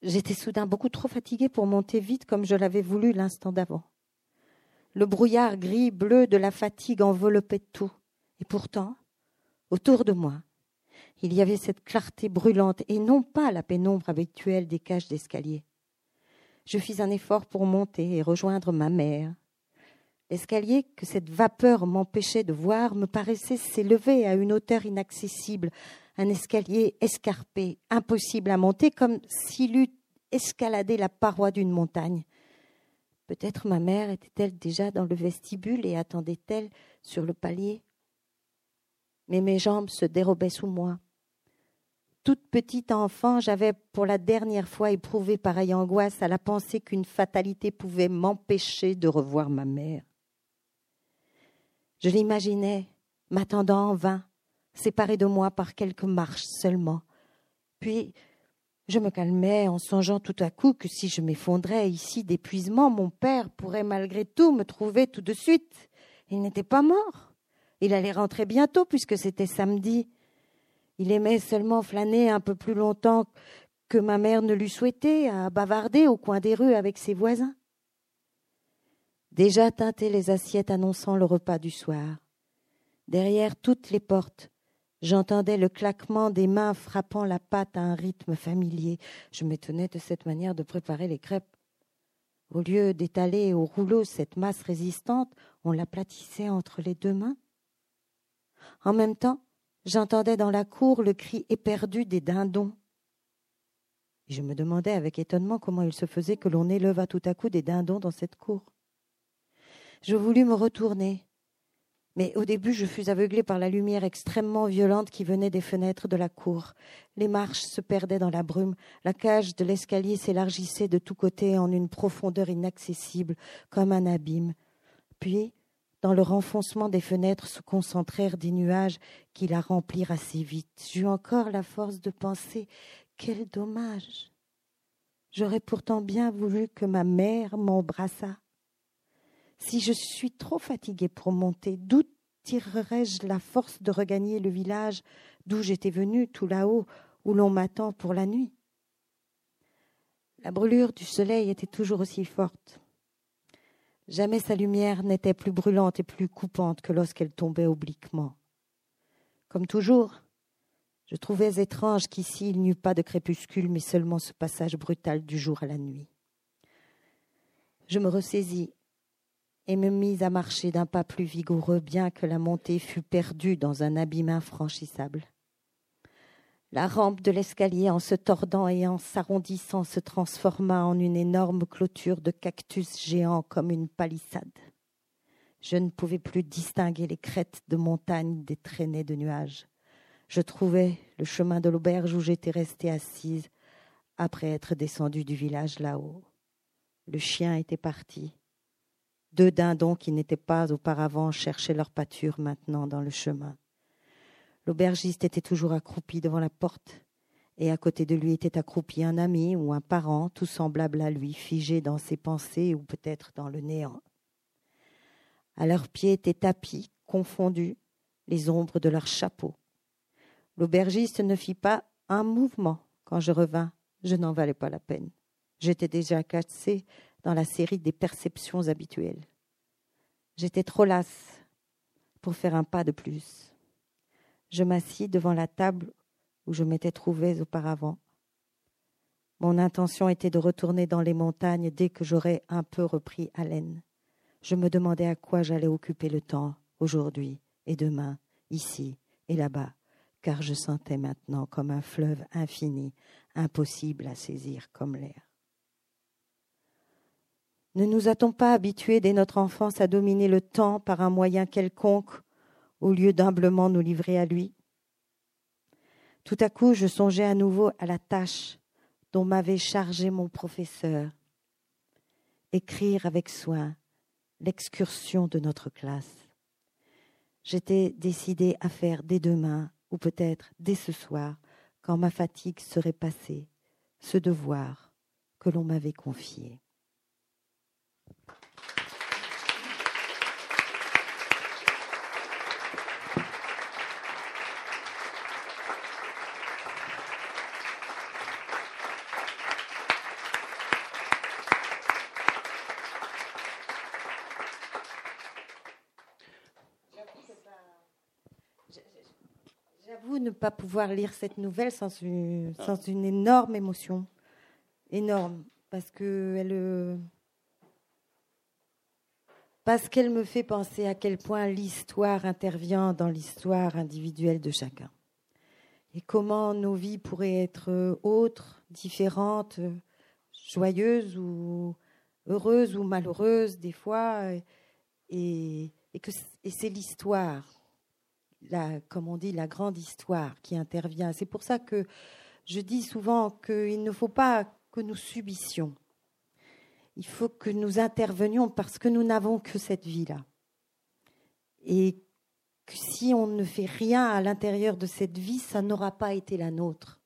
J'étais soudain beaucoup trop fatiguée pour monter vite comme je l'avais voulu l'instant d'avant. Le brouillard gris-bleu de la fatigue enveloppait tout. Et pourtant, autour de moi, il y avait cette clarté brûlante et non pas la pénombre habituelle des cages d'escalier je fis un effort pour monter et rejoindre ma mère. L'escalier que cette vapeur m'empêchait de voir me paraissait s'élever à une hauteur inaccessible, un escalier escarpé, impossible à monter, comme s'il eût escaladé la paroi d'une montagne. Peut-être ma mère était-elle déjà dans le vestibule et attendait-elle sur le palier. Mais mes jambes se dérobaient sous moi toute petite enfant, j'avais pour la dernière fois éprouvé pareille angoisse à la pensée qu'une fatalité pouvait m'empêcher de revoir ma mère. Je l'imaginais, m'attendant en vain, séparée de moi par quelques marches seulement. Puis je me calmais en songeant tout à coup que si je m'effondrais ici d'épuisement, mon père pourrait malgré tout me trouver tout de suite. Il n'était pas mort. Il allait rentrer bientôt puisque c'était samedi. Il aimait seulement flâner un peu plus longtemps que ma mère ne l'eût souhaité, à bavarder au coin des rues avec ses voisins. Déjà tintaient les assiettes annonçant le repas du soir. Derrière toutes les portes, j'entendais le claquement des mains frappant la pâte à un rythme familier. Je m'étonnais de cette manière de préparer les crêpes. Au lieu d'étaler au rouleau cette masse résistante, on l'aplatissait entre les deux mains. En même temps, j'entendais dans la cour le cri éperdu des dindons. je me demandais avec étonnement comment il se faisait que l'on éleva tout à coup des dindons dans cette cour. Je voulus me retourner, mais au début je fus aveuglé par la lumière extrêmement violente qui venait des fenêtres de la cour. Les marches se perdaient dans la brume, la cage de l'escalier s'élargissait de tous côtés en une profondeur inaccessible, comme un abîme. Puis, dans le renfoncement des fenêtres se concentrèrent des nuages qui la remplirent assez vite. J'eus encore la force de penser quel dommage. J'aurais pourtant bien voulu que ma mère m'embrassât. Si je suis trop fatiguée pour monter, d'où tirerai-je la force de regagner le village d'où j'étais venue, tout là-haut, où l'on m'attend pour la nuit? La brûlure du soleil était toujours aussi forte. Jamais sa lumière n'était plus brûlante et plus coupante que lorsqu'elle tombait obliquement. Comme toujours, je trouvais étrange qu'ici il n'y eût pas de crépuscule, mais seulement ce passage brutal du jour à la nuit. Je me ressaisis et me mis à marcher d'un pas plus vigoureux, bien que la montée fût perdue dans un abîme infranchissable. La rampe de l'escalier, en se tordant et en s'arrondissant, se transforma en une énorme clôture de cactus géants comme une palissade. Je ne pouvais plus distinguer les crêtes de montagnes des traînées de nuages. Je trouvais le chemin de l'auberge où j'étais restée assise après être descendue du village là-haut. Le chien était parti. Deux dindons qui n'étaient pas auparavant cherchaient leur pâture maintenant dans le chemin. L'aubergiste était toujours accroupi devant la porte, et à côté de lui était accroupi un ami ou un parent, tout semblable à lui, figé dans ses pensées ou peut-être dans le néant. À leurs pieds étaient tapis, confondus, les ombres de leurs chapeaux. L'aubergiste ne fit pas un mouvement quand je revins. Je n'en valais pas la peine. J'étais déjà cassé dans la série des perceptions habituelles. J'étais trop lasse pour faire un pas de plus. Je m'assis devant la table où je m'étais trouvée auparavant. Mon intention était de retourner dans les montagnes dès que j'aurais un peu repris haleine. Je me demandais à quoi j'allais occuper le temps, aujourd'hui et demain, ici et là-bas, car je sentais maintenant comme un fleuve infini, impossible à saisir comme l'air. Ne nous a-t-on pas habitués dès notre enfance à dominer le temps par un moyen quelconque au lieu d'humblement nous livrer à lui? Tout à coup, je songeais à nouveau à la tâche dont m'avait chargé mon professeur. Écrire avec soin l'excursion de notre classe. J'étais décidé à faire dès demain ou peut-être dès ce soir, quand ma fatigue serait passée, ce devoir que l'on m'avait confié. ne pas pouvoir lire cette nouvelle sans une, ah. sans une énorme émotion. Énorme. Parce que elle. Euh, parce qu'elle me fait penser à quel point l'histoire intervient dans l'histoire individuelle de chacun. Et comment nos vies pourraient être autres, différentes, joyeuses ou heureuses ou malheureuses des fois. Et, et, que, et c'est l'histoire la, comme on dit, la grande histoire qui intervient. C'est pour ça que je dis souvent qu'il ne faut pas que nous subissions. Il faut que nous intervenions parce que nous n'avons que cette vie-là. Et que si on ne fait rien à l'intérieur de cette vie, ça n'aura pas été la nôtre.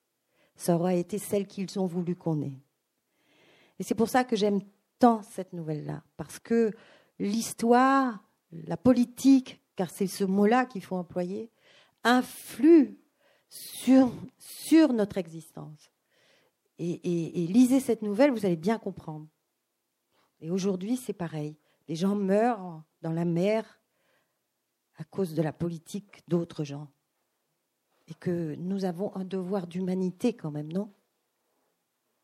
Ça aura été celle qu'ils ont voulu qu'on ait. Et c'est pour ça que j'aime tant cette nouvelle-là. Parce que l'histoire, la politique, car c'est ce mot-là qu'il faut employer, influe sur, notre existence. Et, lisez cette nouvelle, vous allez bien comprendre. Et aujourd'hui, c'est pareil. Les gens meurent dans la mer à cause de la politique d'autres gens. Et que nous avons un devoir d'humanité quand même, non?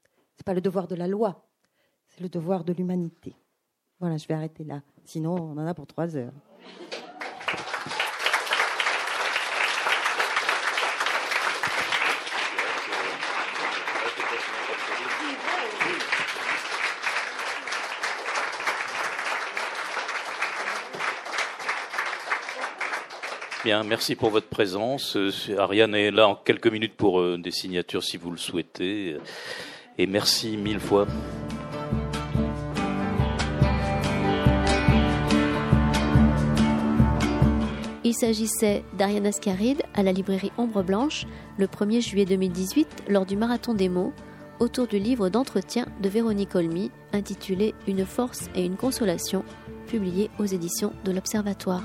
Ce n'est pas le devoir de la loi, c'est le devoir de l'humanité. Voilà, je vais arrêter là. Sinon, on en a pour trois heures. Merci pour votre présence. Euh, Ariane est là en quelques minutes pour euh, des signatures si vous le souhaitez. Et merci mille fois. Il s'agissait d'Ariane Ascaride à la librairie Ombre Blanche le 1er juillet 2018 lors du Marathon des mots autour du livre d'entretien de Véronique Olmy intitulé Une force et une consolation publié aux éditions de l'Observatoire.